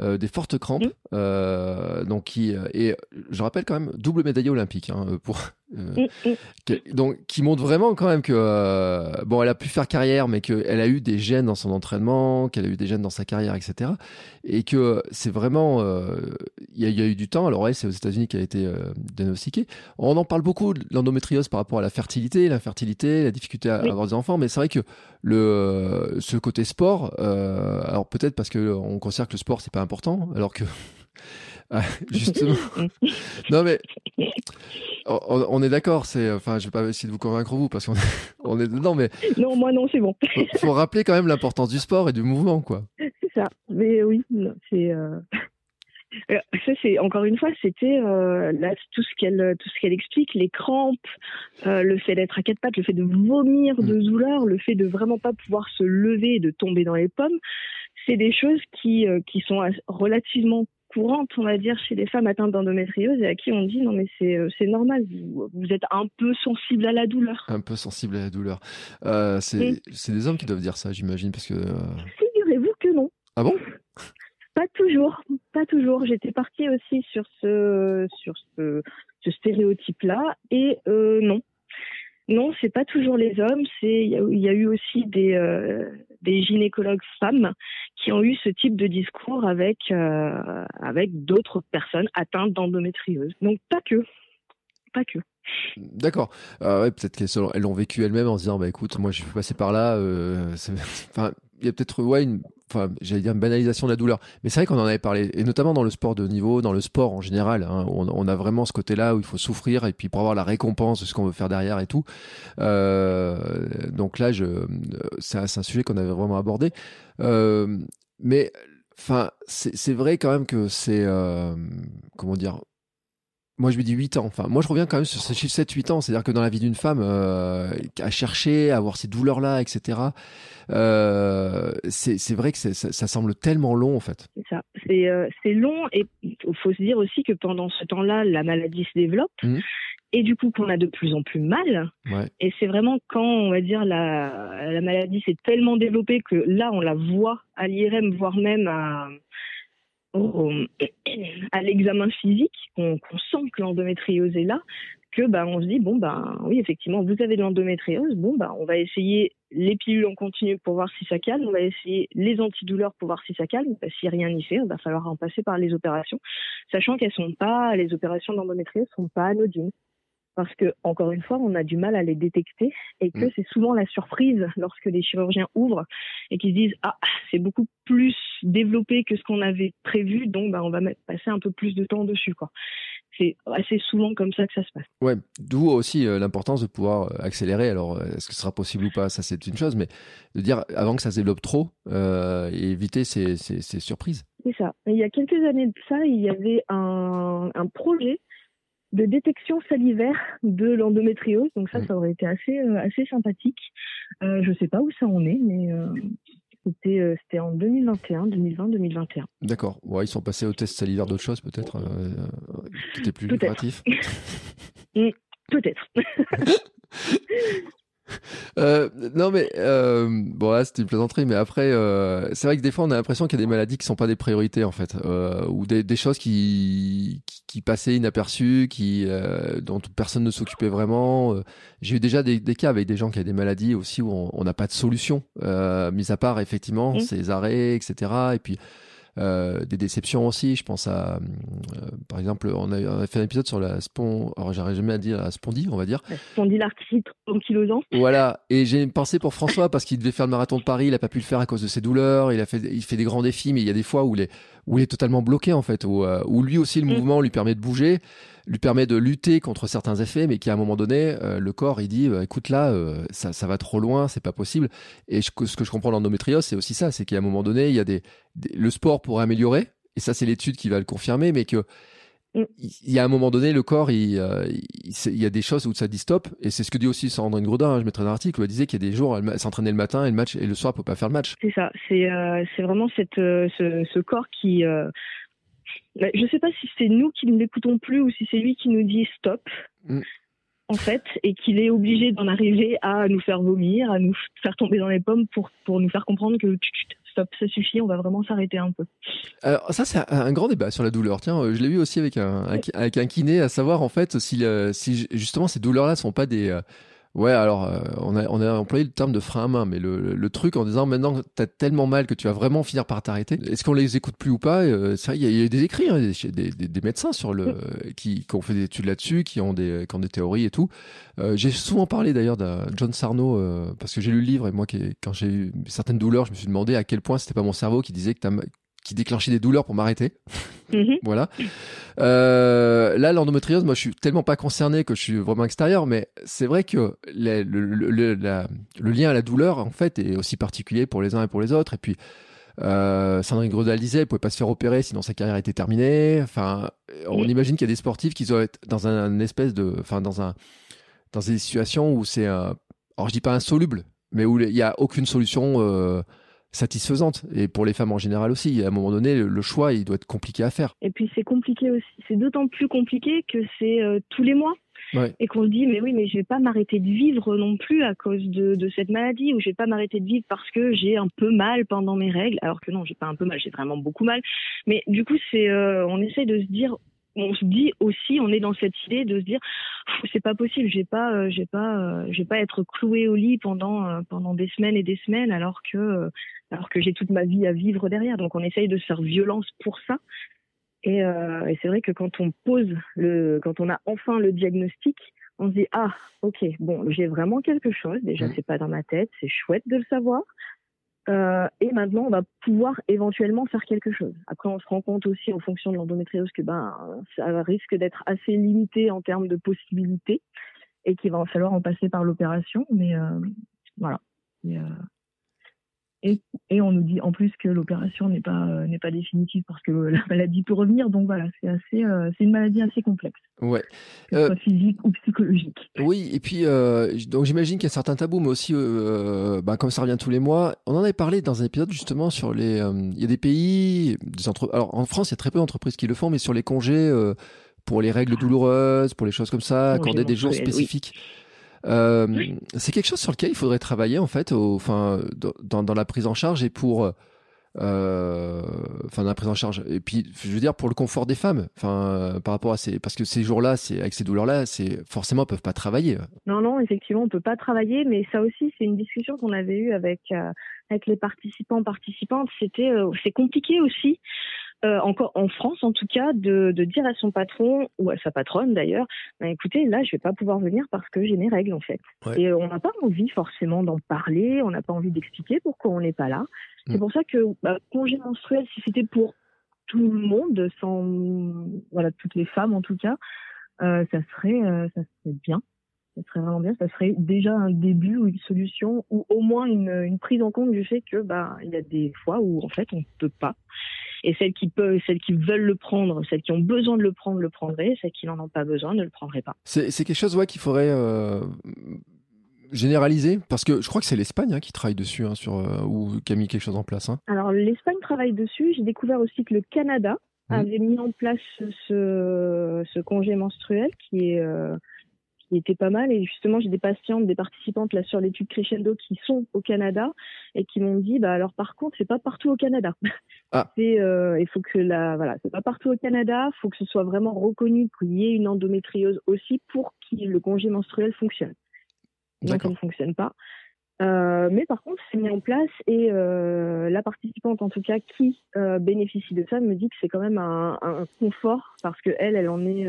euh, des fortes crampes. Mhm. Euh, donc qui et je rappelle quand même double médaillée olympique hein, pour euh, Mm, mm. donc qui montre vraiment quand même que euh, bon elle a pu faire carrière mais qu'elle a eu des gènes dans son entraînement qu'elle a eu des gènes dans sa carrière etc et que c'est vraiment euh, il y, a- il y a eu du temps alors ouais c'est aux États-Unis qu'elle a été diagnostiquée on en parle beaucoup de l'endométriose par rapport à la fertilité l'infertilité la difficulté à Oui. avoir des enfants mais c'est vrai que le ce côté sport alors peut-être parce que on considère que le sport c'est pas important alors que ah, *laughs* justement non mais on, on est d'accord, c'est, enfin, je vais pas essayer de vous convaincre vous parce qu'on est, *laughs* on est dedans, mais Non, moi non, c'est bon. faut, faut rappeler quand même l'importance du sport et du mouvement, quoi. C'est ça. Mais oui, c'est. euh, euh, Ça, c'est encore une fois, c'était euh, tout ce qu'elle tout ce qu'elle explique, les crampes, euh, le fait d'être à quatre pattes, le fait de vomir de douleur, le fait de vraiment pas pouvoir se lever et de tomber dans les pommes, c'est des choses qui euh, qui sont relativement courantes, on va dire, chez les femmes atteintes d'endométriose et à qui on dit non mais c'est euh, c'est normal, vous, vous êtes un peu sensible à la douleur. Un peu sensible à la douleur. Euh, c'est, c'est des hommes qui doivent dire ça, j'imagine, parce que. euh, Figurez-vous que non. Ah bon? *laughs* Pas toujours, pas toujours. J'étais partie aussi sur ce sur ce, ce stéréotype-là et euh, non, non, c'est pas toujours les hommes. C'est il y, a- eu aussi des euh, des gynécologues femmes qui ont eu ce type de discours avec euh, avec d'autres personnes atteintes d'endométriose. Donc pas que, pas que. D'accord. Ouais, peut-être qu'elles l'ont vécu elles-mêmes en se disant, bah écoute, moi je suis passé par là. euh, *laughs* y a peut-être, ouais, une, enfin, j'allais dire une banalisation de la douleur. Mais c'est vrai qu'on en avait parlé, et notamment dans le sport de niveau, dans le sport en général. hein, on, a vraiment ce côté-là où il faut souffrir et puis pour avoir la récompense de ce qu'on veut faire derrière et tout. Euh, donc là, c'est un, sujet qu'on avait vraiment abordé. Euh, mais, enfin, c'est c'est vrai quand même que c'est, euh, comment dire. Moi, je lui dis 8 ans. Enfin, moi, je reviens quand même sur ce chiffre 7-8 ans. C'est-à-dire que dans la vie d'une femme, euh, à chercher, à avoir ces douleurs-là, etc., euh, c'est vrai que ça, ça semble tellement long, en fait. C'est ça. C'est euh, c'est long et il faut se dire aussi que pendant ce temps-là, la maladie se développe Mhm. et du coup qu'on a de plus en plus mal. Ouais. Et c'est vraiment quand on va dire la, la maladie s'est tellement développée que là on la voit à l'IRM, voire même à à l'examen physique, qu'on sent que l'endométriose est là, que bah on se dit bon bah oui effectivement vous avez de l'endométriose, bon bah on va essayer les pilules en continu pour voir si ça calme, on va essayer les antidouleurs pour voir si ça calme, si rien n'y fait, il va falloir en passer par les opérations, sachant qu'elles sont pas les opérations d'endométriose sont pas anodines parce que encore une fois, on a du mal à les détecter et que Mm. c'est souvent la surprise lorsque les chirurgiens ouvrent et qu'ils se disent ah c'est beaucoup plus développé que ce qu'on avait prévu, donc bah on va passer un peu plus de temps dessus quoi. C'est assez souvent comme ça que ça se passe. Ouais, d'où aussi euh, l'importance de pouvoir euh, accélérer. Alors, euh, est-ce que ce sera possible ou pas Ça, c'est une chose, mais de dire avant que ça se développe trop euh, et éviter ces, ces, ces surprises. C'est ça. Il y a quelques années de ça, il y avait un, un projet de détection salivaire de l'endométriose. Donc ça, Mm. ça aurait été assez euh, assez sympathique. Euh, je sais pas où ça en est, mais euh, c'était c'était en 2021, 2020, 2021. D'accord. Ouais, ils sont passés au test salivaire d'autres choses, peut-être, euh, euh, qui étaient plus Peut-être. lucratifs. *laughs* Peut-être. *laughs* *laughs* *laughs* Euh, non mais euh, bon là c'était une plaisanterie mais après euh, c'est vrai que des fois on a l'impression qu'il y a des maladies qui sont pas des priorités en fait euh, ou des, des choses qui, qui, qui passaient inaperçues qui euh, dont personne ne s'occupait vraiment Euh, j'ai eu déjà des, des cas avec des gens qui avaient des maladies aussi où on n'a pas de solution euh, mis à part effectivement Mm. ces arrêts etc et puis euh, des déceptions aussi. Je pense à, euh, par exemple, on a, on a fait un épisode sur la spon, alors j'arrive jamais à dire la spondie, on va dire. La spondylarthrite ankylosante. Voilà. Et j'ai une pensée pour François parce qu'il devait faire le marathon de Paris, il a pas pu le faire à cause de ses douleurs. Il a fait, il fait des grands défis, mais il y a des fois où il est, où il est totalement bloqué en fait, où, euh, où lui aussi le Mm. mouvement lui permet de bouger, lui permet de lutter contre certains effets, mais qu'à un moment donné, euh, le corps il dit, euh, écoute là, euh, ça, ça va trop loin, c'est pas possible. Et je- ce que je comprends dans l'endométriose, c'est aussi ça, c'est qu'à un moment donné, il y a des, des- le sport pourrait améliorer, et ça c'est l'étude qui va le confirmer, mais que Mm. il y a un moment donné, le corps, il, il, c'est- il y a des choses où ça dit stop, et c'est ce que dit aussi Sandrine Grodin. hein, je mettrai un article où elle disait qu'il y a des jours, elle, elle s'entraînait le matin et le match, et le soir, elle peut pas faire le match. C'est ça. C'est vraiment cette, ce, ce corps qui. Bah, Je sais pas si c'est nous qui ne l'écoutons plus ou si c'est lui qui nous dit stop. Mm. En fait, et qu'il est obligé d'en arriver à nous faire vomir, à nous faire tomber dans les pommes pour, pour nous faire comprendre que stop, ça suffit, on va vraiment s'arrêter un peu. Alors ça, c'est un, grand débat sur la douleur. Tiens, euh, je l'ai vu aussi avec un, avec un kiné, à savoir en fait si, euh, si justement ces douleurs-là sont pas des euh, Ouais, alors euh, on, a, on a employé le terme de frein à main, mais le, le, le truc en disant maintenant t'as tellement mal que tu vas vraiment finir par t'arrêter. Est-ce qu'on les écoute plus ou pas Euh, C'est vrai, il y, y a des écrits, hein, des, des, des- médecins sur le *laughs* qui, qui ont fait des études là-dessus, qui ont des qui ont des théories et tout. Euh, j'ai souvent parlé d'ailleurs d'un John Sarno euh, parce que j'ai lu le livre et moi qui quand j'ai eu certaines douleurs, je me suis demandé à quel point c'était pas mon cerveau qui disait que t'as qui déclenchait des douleurs pour m'arrêter. Mhm. *laughs* Voilà. Euh, là, l'endométriose, moi, je suis tellement pas concerné que je suis vraiment extérieur, mais c'est vrai que les- le, le, le- la- le lien à la douleur, en fait, est aussi particulier pour les uns et pour les autres. Et puis, euh, Sandrine Gredal disait, elle pouvait pas se faire opérer sinon sa carrière était terminée. Enfin, on imagine qu'il y a des sportifs qui doivent être dans un, un espèce de, enfin, dans un, dans des situations où c'est, alors je dis pas insoluble, mais où il y a aucune solution. Euh, satisfaisante et pour les femmes en général aussi à un moment donné le, choix il doit être compliqué à faire Et puis c'est compliqué aussi. C'est d'autant plus compliqué que c'est euh, tous les mois. Ouais. Et qu'on se dit, mais oui, mais je vais pas m'arrêter de vivre non plus à cause de, de cette maladie, ou je vais pas m'arrêter de vivre parce que j'ai un peu mal pendant mes règles, alors que non, j'ai pas un peu mal, j'ai vraiment beaucoup mal. Mais du coup, c'est, euh, on essaye de se dire, on se dit aussi, on est dans cette idée de se dire, c'est pas possible, j'ai pas, euh, j'ai pas, euh, je vais pas être cloué au lit pendant euh, pendant des semaines et des semaines, alors que alors que j'ai toute ma vie à vivre derrière. Donc on essaye de se faire violence pour ça. Et, euh, et c'est vrai que quand on pose le, quand on a enfin le diagnostic, on se dit ah ok bon j'ai vraiment quelque chose. Déjà Mhm. c'est pas dans ma tête, c'est chouette de le savoir. Euh, et maintenant on va pouvoir éventuellement faire quelque chose. Après on se rend compte aussi en fonction de l'endométriose que ben ça risque d'être assez limité en termes de possibilités et qu'il va falloir en passer par l'opération. Mais euh, voilà. Et, euh, et, et on nous dit en plus que l'opération n'est pas euh, n'est pas définitive parce que la maladie peut revenir. Donc voilà, c'est assez euh, c'est une maladie assez complexe, ouais que Euh, ce soit physique ou psychologique. Oui, et puis euh, donc j'imagine qu'il y a certains tabous, mais aussi, euh, bah, comme ça revient tous les mois, on en avait parlé dans un épisode justement sur les. euh, Il y a des pays, des entre... alors en France, il y a très peu d'entreprises qui le font, mais sur les congés euh, pour les règles douloureuses, pour les choses comme ça, accorder des jours oui. Euh, C'est quelque chose sur lequel il faudrait travailler en fait, au, enfin, dans- la prise en charge et pour. euh, enfin dans la prise en charge et puis je veux dire pour le confort des femmes enfin par rapport à ces parce que ces jours-là c'est avec ces douleurs-là c'est forcément elles peuvent pas travailler Non, non, effectivement, on peut pas travailler, mais ça aussi, c'est une discussion qu'on avait eue avec euh, avec les participants participantes. C'était, c'est compliqué aussi, euh, encore en France en tout cas, de, de dire à son patron ou à sa patronne d'ailleurs, Ben, écoutez, là, je vais pas pouvoir venir parce que j'ai mes règles en fait. Ouais. Et euh, on n'a pas envie forcément d'en parler, on n'a pas envie d'expliquer pourquoi on n'est pas là. Mm. C'est pour ça que bah, congé menstruel, si c'était pour tout le monde, sans voilà toutes les femmes en tout cas, euh, ça serait euh, ça serait bien ça serait vraiment bien. Ça serait déjà un début ou une solution ou au moins une, une prise en compte du fait que bah il y a des fois où en fait on ne peut pas. Et celles qui peuvent, celles qui veulent le prendre, celles qui ont besoin de le prendre, le prendraient. Celles qui n'en ont pas besoin ne le prendraient pas. C'est quelque chose ouais, qu'il faudrait euh, généraliser parce que je crois que c'est l'Espagne hein, qui travaille dessus hein, sur euh, ou qui a mis quelque chose en place. Hein. Alors l'Espagne travaille dessus. J'ai découvert aussi que le Canada Mhm. avait mis en place ce, ce congé menstruel qui est euh, qui était pas mal. Et justement, j'ai des patientes, des participantes là sur l'étude Crescendo qui sont au Canada et qui m'ont dit, bah alors par contre, c'est pas partout au Canada. Ah. *laughs* C'est, euh, il faut que la, voilà, c'est pas partout au Canada. Il faut que ce soit vraiment reconnu qu'il y ait une endométriose aussi pour que le congé menstruel fonctionne. Donc, ça ne fonctionne pas. Euh, mais par contre, c'est mis en place et euh, la participante, en tout cas, qui euh, bénéficie de ça, me dit que c'est quand même un, un confort parce que elle, elle en est,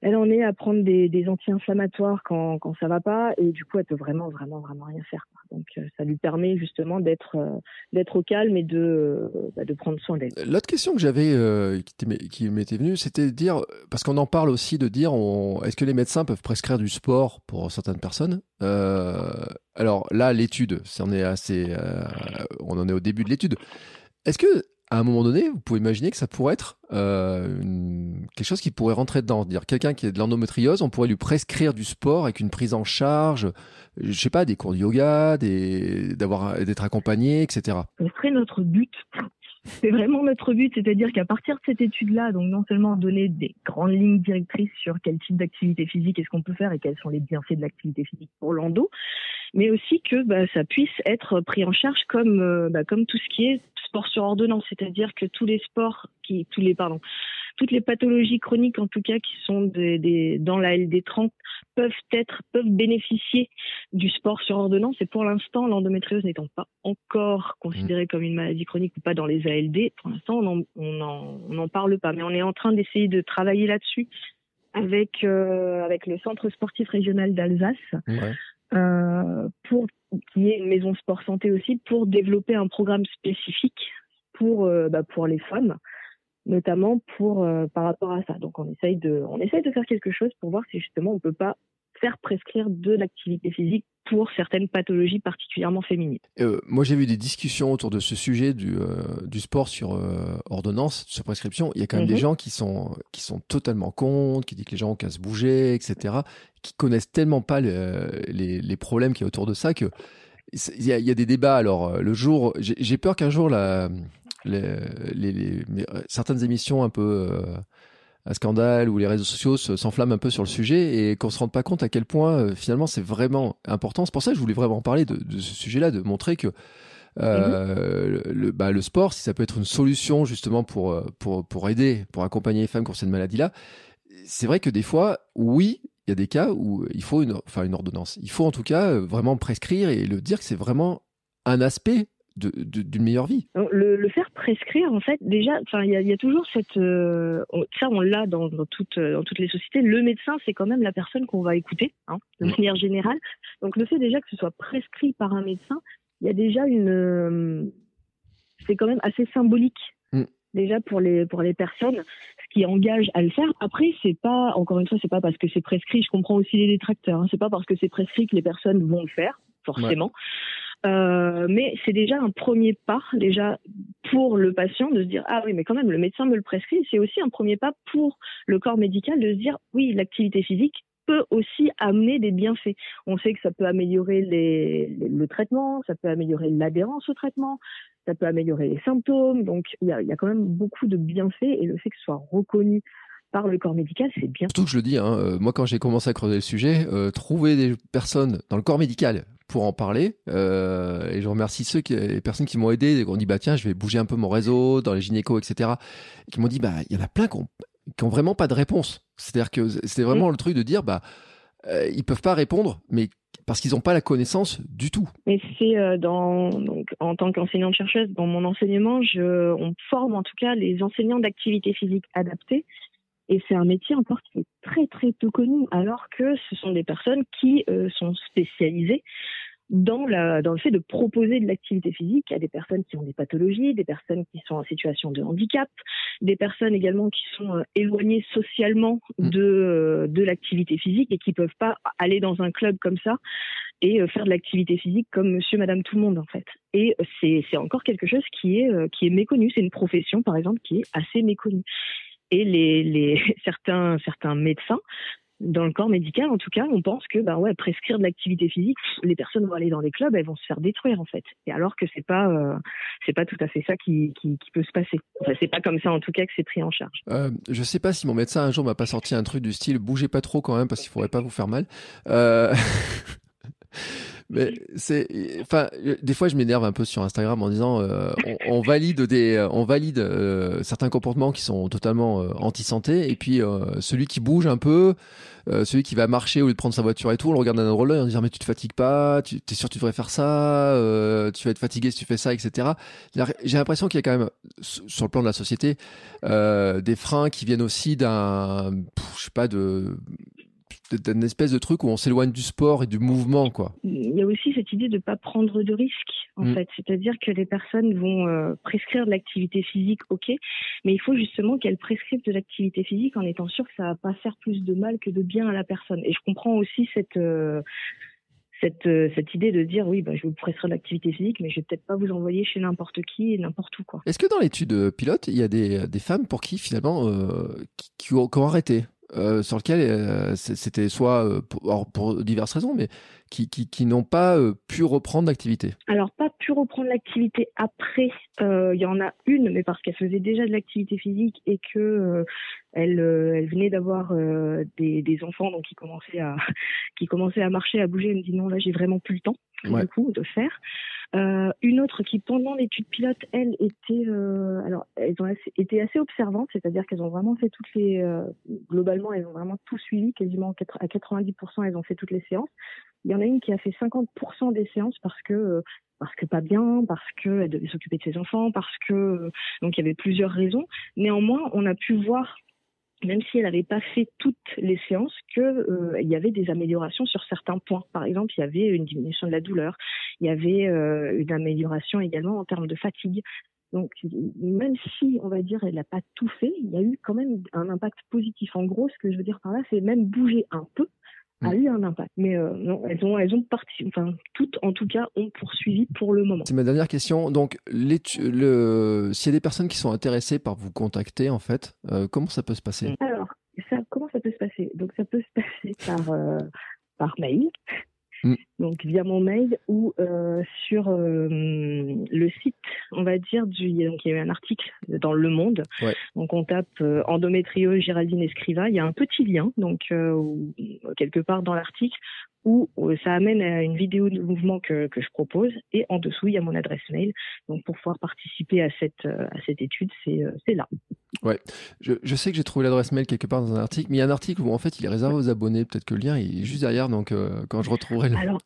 elle en est à prendre des, anti-inflammatoires quand, quand ça va pas et du coup, elle peut vraiment, vraiment, vraiment rien faire. Donc, euh, ça lui permet justement d'être, euh, au calme et de, euh, bah, de prendre soin d'elle. L'autre question que j'avais, qui m'était venue, c'était de dire, parce qu'on en parle aussi, de dire, est-ce que les médecins peuvent prescrire du sport pour certaines personnes? Alors là, l'étude, est assez, on en est au début de l'étude. Est-ce que à un moment donné, vous pouvez imaginer que ça pourrait être euh, quelque chose qui pourrait rentrer dedans, dire quelqu'un qui a de l'endométriose, on pourrait lui prescrire du sport avec une prise en charge, je sais pas, des cours de yoga, d'être accompagné, etc. ce serait notre but. C'est vraiment notre but, c'est-à-dire qu'à partir de cette étude-là, donc non seulement donner des grandes lignes directrices sur quel type d'activité physique est-ce qu'on peut faire et quels sont les bienfaits de l'activité physique pour l'endo, mais aussi que bah, ça puisse être pris en charge comme euh, bah, comme tout ce qui est sport sur ordonnance, c'est-à-dire que tous les sports qui tous les pardon toutes les pathologies chroniques en tout cas qui sont des, des, dans la LD30 peuvent être peuvent bénéficier du sport sur ordonnance. Et pour l'instant l'endométriose n'étant pas encore considérée comme une maladie chronique ou pas dans les ALD, pour l'instant on n'en on en, on en parle pas, mais on est en train d'essayer de travailler là-dessus avec euh, avec le centre sportif régional d'Alsace. Ouais. Euh, pour qui est une maison sport santé aussi pour développer un programme spécifique pour euh, bah, pour les femmes notamment pour euh, par rapport à ça. Donc on essaye de on essaye de faire quelque chose pour voir si justement on peut pas faire prescrire de l'activité physique pour certaines pathologies particulièrement féminines. Euh, moi, j'ai vu des discussions autour de ce sujet du, euh, du sport sur euh, ordonnance, sur prescription. Il y a quand même Mhm. des gens qui sont, qui sont totalement contre, qui disent que les gens ont qu'à se bouger, etc., qui connaissent tellement pas le- les, les problèmes qu'il y a autour de ça que il y a, il y a des débats. Alors, le jour, j'ai peur qu'un jour, la, les, les- certaines émissions un peu à scandale ou les réseaux sociaux se- s'enflamment un peu sur le sujet et qu'on se rende pas compte à quel point euh, finalement c'est vraiment important. C'est pour ça que je voulais vraiment parler de, de ce sujet-là, de montrer que euh, le, bah, le sport, si ça peut être une solution justement pour, euh, pour, pour aider, pour accompagner les femmes qui ont cette maladie-là, c'est vrai que des fois, oui, il y a des cas où il faut une, enfin une ordonnance. Il faut en tout cas vraiment prescrire et le dire que c'est vraiment un aspect d'une meilleure vie. Le, le faire prescrire, en fait, déjà, il y a, il y a toujours cette, euh, on- ça, on l'a dans, dans toutes, euh, dans toutes les sociétés. Le médecin, c'est quand même la personne qu'on va écouter, hein, de manière générale. Donc, le fait déjà que ce soit prescrit par un médecin, il y a déjà une, euh, c'est quand même assez symbolique. Mm. Déjà pour les pour les personnes, ce qui engage à le faire. Après, c'est pas encore une fois, c'est pas parce que c'est prescrit. Je comprends aussi les détracteurs. Hein, c'est pas parce que c'est prescrit que les personnes vont le faire, forcément. Euh, mais c'est déjà un premier pas, déjà pour le patient de se dire ah oui mais quand même le médecin me le prescrit. C'est aussi un premier pas pour le corps médical de se dire oui l'activité physique peut aussi amener des bienfaits. On sait que ça peut améliorer les, le traitement, ça peut améliorer l'adhérence au traitement, ça peut améliorer les symptômes. Donc il y a, y a quand même beaucoup de bienfaits et le fait que ce soit reconnu par le corps médical, c'est bien. Surtout que je le dis, hein, euh, moi quand j'ai commencé à creuser le sujet, euh, trouver des personnes dans le corps médical pour en parler, euh, et je remercie ceux qui, les personnes qui m'ont aidé, qui ont dit bah tiens je vais bouger un peu mon réseau dans les gynécos etc, et qui m'ont dit bah il y en a plein qui ont, qui ont vraiment pas de réponse. C'est-à-dire que c'est vraiment le truc de dire bah euh, ils peuvent pas répondre, mais parce qu'ils n'ont pas la connaissance du tout. Mais c'est euh, dans donc en tant qu'enseignante chercheuse dans mon enseignement, je on forme en tout cas les enseignants d'activité physique adaptée et c'est un métier encore qui est très très peu connu alors que ce sont des personnes qui euh, sont spécialisées dans la dans le fait de proposer de l'activité physique à des personnes qui ont des pathologies, des personnes qui sont en situation de handicap, des personnes également qui sont euh, éloignées socialement Mm. de euh, de l'activité physique et qui peuvent pas aller dans un club comme ça et euh, faire de l'activité physique comme monsieur madame tout le monde en fait. Et c'est c'est encore quelque chose qui est qui est méconnu, c'est une profession par exemple qui est assez méconnue. Et *laughs* certains médecins dans le corps médical, en tout cas, on pense que bah prescrire de l'activité physique, les personnes vont aller dans les clubs, elles vont se faire détruire en fait. Et alors que c'est pas euh, pas tout à fait ça qui peut se passer. Enfin, c'est pas comme ça en tout cas que c'est pris en charge. Euh, je sais pas si mon médecin un jour m'a pas sorti un truc du style bougez pas trop quand même parce qu'il faudrait pas vous faire mal. Euh... *laughs* Mais c'est, enfin, des fois je m'énerve un peu sur Instagram en disant euh, on, on, valide des, on valide euh, certains comportements qui sont totalement euh, anti-santé et puis euh, celui qui bouge un peu, euh, celui qui va marcher au lieu de prendre sa voiture et tout, on le regarde dans un roller en disant mais tu te fatigues pas, tu es sûr que tu devrais faire ça, tu vas être fatigué si tu fais ça, etc. J'ai l'impression qu'il y a quand même sur le plan de la société des freins qui viennent aussi d'un, je sais pas de d'une espèce de truc où on s'éloigne du sport et du mouvement, quoi. Il y a aussi cette idée de ne pas prendre de risques, en mm. fait. C'est-à-dire que les personnes vont euh, prescrire de l'activité physique, ok, mais il faut justement qu'elles prescrivent de l'activité physique en étant sûr que ça va pas faire plus de mal que de bien à la personne. Et je comprends aussi cette euh, cette, euh, cette idée de dire oui, bah, je vais vous prescrire de l'activité physique, mais je vais peut-être pas vous envoyer chez n'importe qui et n'importe où. quoi. Est-ce que dans l'étude pilote, il y a des, des femmes pour qui finalement qui, qui, ont, qui, ont, arrêté? Euh, sur lequel euh, c'était soit euh, pour, pour, diverses raisons, mais qui, qui, qui n'ont pas pu reprendre l'activité. Alors pas pu reprendre l'activité après. Il y en a une, mais parce qu'elle faisait déjà de l'activité physique et que elle, elle venait d'avoir des, des, enfants, donc qui commençaient à *laughs* qui commençaient à marcher, à bouger. Elle me dit non là j'ai vraiment plus le temps ouais. du coup de faire. Euh, une autre qui, pendant l'étude pilote, elle était, euh, alors elles ont assez, été assez observantes, c'est-à-dire qu'elles ont vraiment fait toutes les, euh, globalement, elles ont vraiment tout suivi, quasiment à 90%, elles ont fait toutes les séances. Il y en a une qui a fait 50% des séances parce que euh, parce que pas bien, parce qu'elle devait s'occuper de ses enfants, parce que euh, donc il y avait plusieurs raisons. Néanmoins, on a pu voir même si elle n'avait pas fait toutes les séances, qu'il euh, y avait des améliorations sur certains points. Par exemple, il y avait une diminution de la douleur, il y avait euh, une amélioration également en termes de fatigue. Donc, même si, on va dire, elle n'a pas tout fait, il y a eu quand même un impact positif. En gros, ce que je veux dire par là, c'est même bouger un peu, a eu un impact. Mais euh, non, elles ont, elles ont parti, enfin, toutes en tout cas ont poursuivi pour le moment. C'est ma dernière question. Donc, le, s'il y a des personnes qui sont intéressées par vous contacter, en fait, euh, comment ça peut se passer? Alors, ça, comment ça peut se passer? Donc, ça peut se passer par, euh, par mail. Mm. Donc via mon mail ou sur le site, on va dire, du, donc il y a eu un article dans Le Monde. Ouais. Donc on tape euh, endométriose Géraldine Escriva. Il y a un petit lien, donc euh, quelque part dans l'article, où euh, ça amène à une vidéo de mouvement que, que je propose. Et en dessous, il y a mon adresse mail. Donc pour pouvoir participer à cette, à cette étude, c'est là. Ouais, je, je sais que j'ai trouvé l'adresse mail quelque part dans un article, mais il y a un article où en fait il est réservé aux abonnés. Peut-être que le lien est juste derrière, donc euh, quand je retrouverai le. Alors,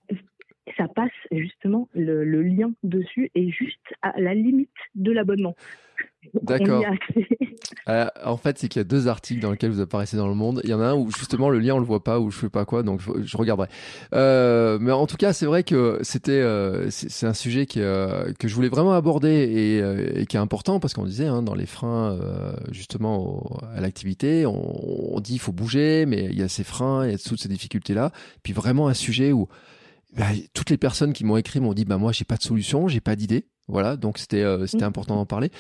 ça passe justement, le, le lien dessus est juste à la limite de l'abonnement. D'accord. Euh, en fait, c'est qu'il y a deux articles dans lesquels vous apparaissez dans le monde. Il y en a un où justement le lien on le voit pas, ou je sais pas quoi, donc je, je regarderai. Euh, mais en tout cas, c'est vrai que c'était, euh, c'est un sujet qui, que je voulais vraiment aborder et, et qui est important parce qu'on disait hein, dans les freins justement au, à l'activité, on, on, dit il faut bouger, mais il y a ces freins, il y a toutes ces difficultés là. Puis vraiment un sujet où bah, toutes les personnes qui m'ont écrit m'ont dit bah moi j'ai pas de solution, j'ai pas d'idée. Voilà, donc c'était euh, c'était mmh. important d'en parler.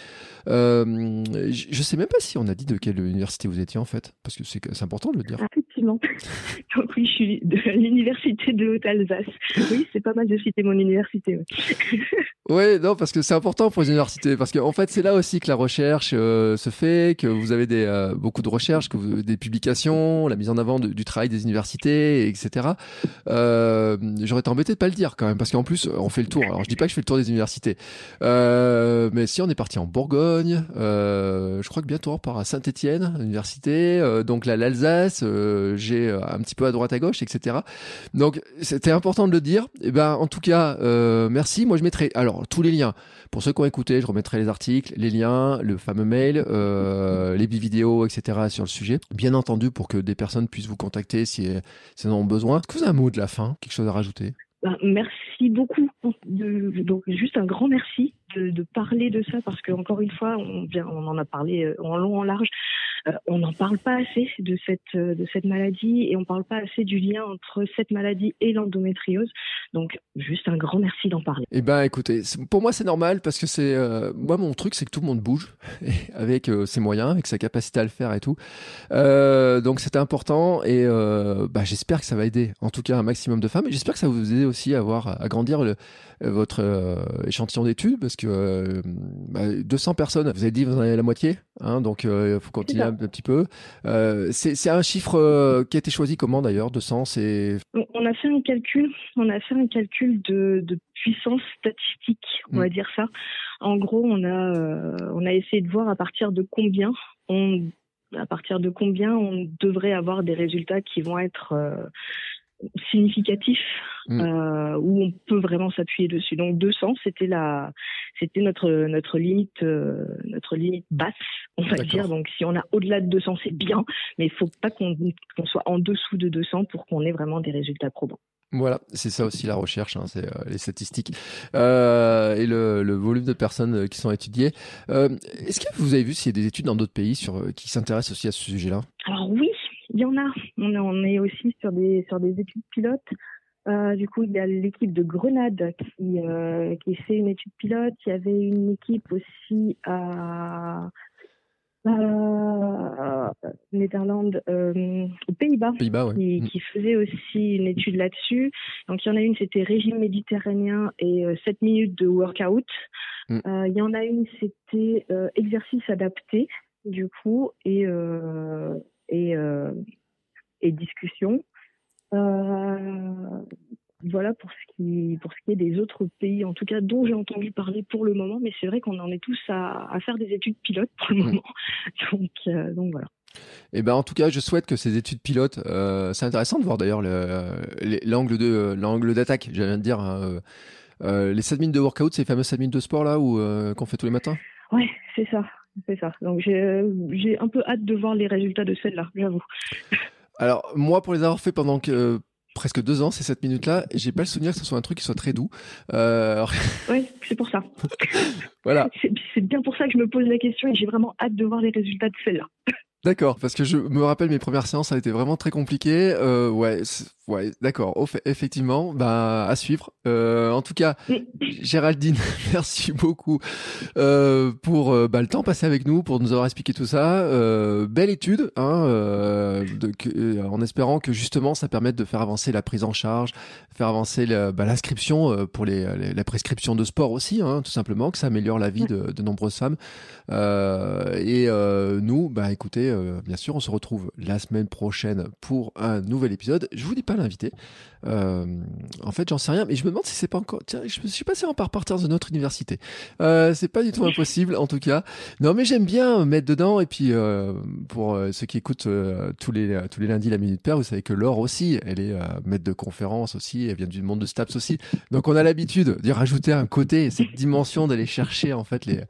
Euh, je sais même pas si on a dit de quelle université vous étiez en fait, parce que c'est important de le dire. *laughs* Donc oui, je suis de l'université de Haute-Alsace. Oui, c'est pas mal de citer mon université. Oui, *laughs* non, parce que c'est important pour les universités, parce qu'en en fait c'est là aussi que la recherche euh, se fait, que vous avez des euh, beaucoup de recherches, que des publications, la mise en avant du travail des universités, etc. Euh, J'aurais été embêté de pas le dire quand même, parce qu'en plus on fait le tour. Alors je dis pas que je fais le tour des universités. Mais si on est parti en Bourgogne, je crois que bientôt on part à Saint-Étienne, université, donc là l'Alsace, j'ai euh, un petit peu à droite à gauche, etc. Donc c'était important de le dire. Et eh ben en tout cas, euh, merci. Moi je mettrai alors tous les liens pour ceux qui ont écouté, je remettrai les articles, les liens, le fameux mail, *laughs* les vidéos, etc. sur le sujet. Bien entendu pour que des personnes puissent vous contacter si, si elles en ont besoin. Est-ce que vous avez un mot de la fin, quelque chose à rajouter? Ben, merci beaucoup. De, donc juste un grand merci de, de, parler de ça parce que encore une fois, on, vient, on en a parlé en long en large. On n'en parle pas assez de cette de cette maladie et on parle pas assez du lien entre cette maladie et l'endométriose. Donc juste un grand merci d'en parler. Eh ben écoutez, pour moi c'est normal parce que c'est moi mon truc c'est que tout le monde bouge *laughs* avec ses moyens, avec sa capacité à le faire et tout. donc c'était important et bah, j'espère que ça va aider en tout cas un maximum de femmes et j'espère que ça va vous aider aussi à avoir à grandir le, votre échantillon d'études parce que 200 bah, personnes, vous avez dit vous en avez la moitié, hein, donc il faut continuer un, petit peu. c'est un chiffre qui a été choisi comment d'ailleurs 200 c'est on a fait un calcul, on a fait un calcul de, puissance statistique, on va mm. dire ça. En gros, on a euh, on a essayé de voir à partir de combien on à partir de combien on devrait avoir des résultats qui vont être euh, significatif mm. euh, où on peut vraiment s'appuyer dessus. Donc 200, c'était la, c'était notre notre limite euh, notre limite basse, on va dire. Donc si on a au-delà de 200, c'est bien, mais il faut pas qu'on soit en dessous de 200 pour qu'on ait vraiment des résultats probants. Voilà, c'est ça aussi la recherche, hein, c'est euh, les statistiques euh, et le, le, volume de personnes qui sont étudiées. Est-ce que vous avez vu s'il y a des études dans d'autres pays sur, qui s'intéressent aussi à ce sujet-là? Alors oui, il y en a. On, est aussi sur des, sur des études pilotes. Euh, du coup, il y a l'équipe de Grenade qui, euh, qui fait une étude pilote. Il y avait une équipe aussi à euh, euh, aux Pays-Bas, qui, mm. qui, faisait aussi une étude là-dessus. Donc, il y en a une, c'était régime méditerranéen et 7 minutes de workout. Mm. il y en a une, c'était exercice adapté, du coup, et et, euh, et discussion. Euh, voilà pour ce qui pour ce qui est des autres pays, en tout cas dont j'ai entendu parler pour le moment. Mais c'est vrai qu'on en est tous à, à, faire des études pilotes pour le mmh. moment. *laughs* donc, euh, donc voilà. Et eh ben en tout cas, je souhaite que ces études pilotes, euh, c'est intéressant de voir d'ailleurs l'angle de l'angle d'attaque. J'allais dire hein, euh, les 7 minutes de workout, ces fameux 7 minutes de sport là où qu'on fait tous les matins? Ouais, c'est ça. C'est ça. Donc j'ai un peu hâte de voir les résultats de celle-là, j'avoue. Alors moi, pour les avoir fait pendant que presque deux ans, ces 7 minutes-là, j'ai pas le souvenir que ce soit un truc qui soit très doux. Euh... *laughs* Oui, c'est pour ça. voilà. C'est bien pour ça que je me pose la question et j'ai vraiment hâte de voir les résultats de celle-là. D'accord, parce que je me rappelle mes premières séances, ça a été vraiment très compliqué. Euh, ouais, ouais, d'accord. Effectivement, bah à suivre. Euh, en tout cas, Géraldine, *laughs* merci beaucoup euh, pour euh, bah, le temps passé avec nous, pour nous avoir expliqué tout ça. Euh, belle étude, hein, euh, de, en espérant que justement ça permette de faire avancer la prise en charge, faire avancer bah, l'inscription pour les, les, la prescription de sport aussi, hein, tout simplement, que ça améliore la vie de, de nombreuses femmes. et nous, bah écoutez bien sûr, on se retrouve la semaine prochaine pour un nouvel épisode. Je vous dis pas l'invité. Euh, en fait, j'en sais rien, mais je me demande si c'est pas encore. Tiens, je, ne sais pas si on part partir de notre université. Euh, c'est pas du tout impossible, en tout cas. Non, mais j'aime bien mettre dedans. Et puis, pour ceux qui écoutent tous les tous les lundis la minute père, vous savez que Laure aussi, elle est maître de conférence aussi. Elle vient du monde de Staps aussi. Donc, on a l'habitude d'y rajouter un côté, cette dimension d'aller chercher en fait les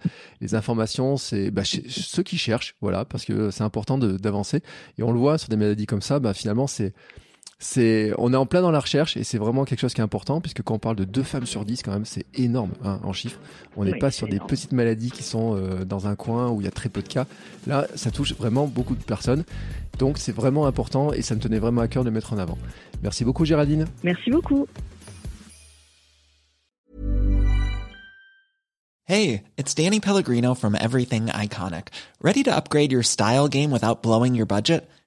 les informations. C'est bah, ceux qui cherchent, voilà, parce que c'est important d'avancer. Et on le voit sur des maladies comme ça, bah, finalement, c'est c'est on est en plein dans la recherche et c'est vraiment quelque chose qui est important puisque quand on parle de deux femmes sur dix quand même c'est énorme hein, en chiffres. On n'est pas sur des petites maladies qui sont euh, dans un coin où il y a très peu de cas. Là ça touche vraiment beaucoup de personnes. Donc c'est vraiment important et ça me tenait vraiment à cœur de mettre en avant. Merci beaucoup Géraldine. Merci beaucoup. Hey it's Danny Pellegrino from Everything Iconic. Ready to upgrade your style game without blowing your budget?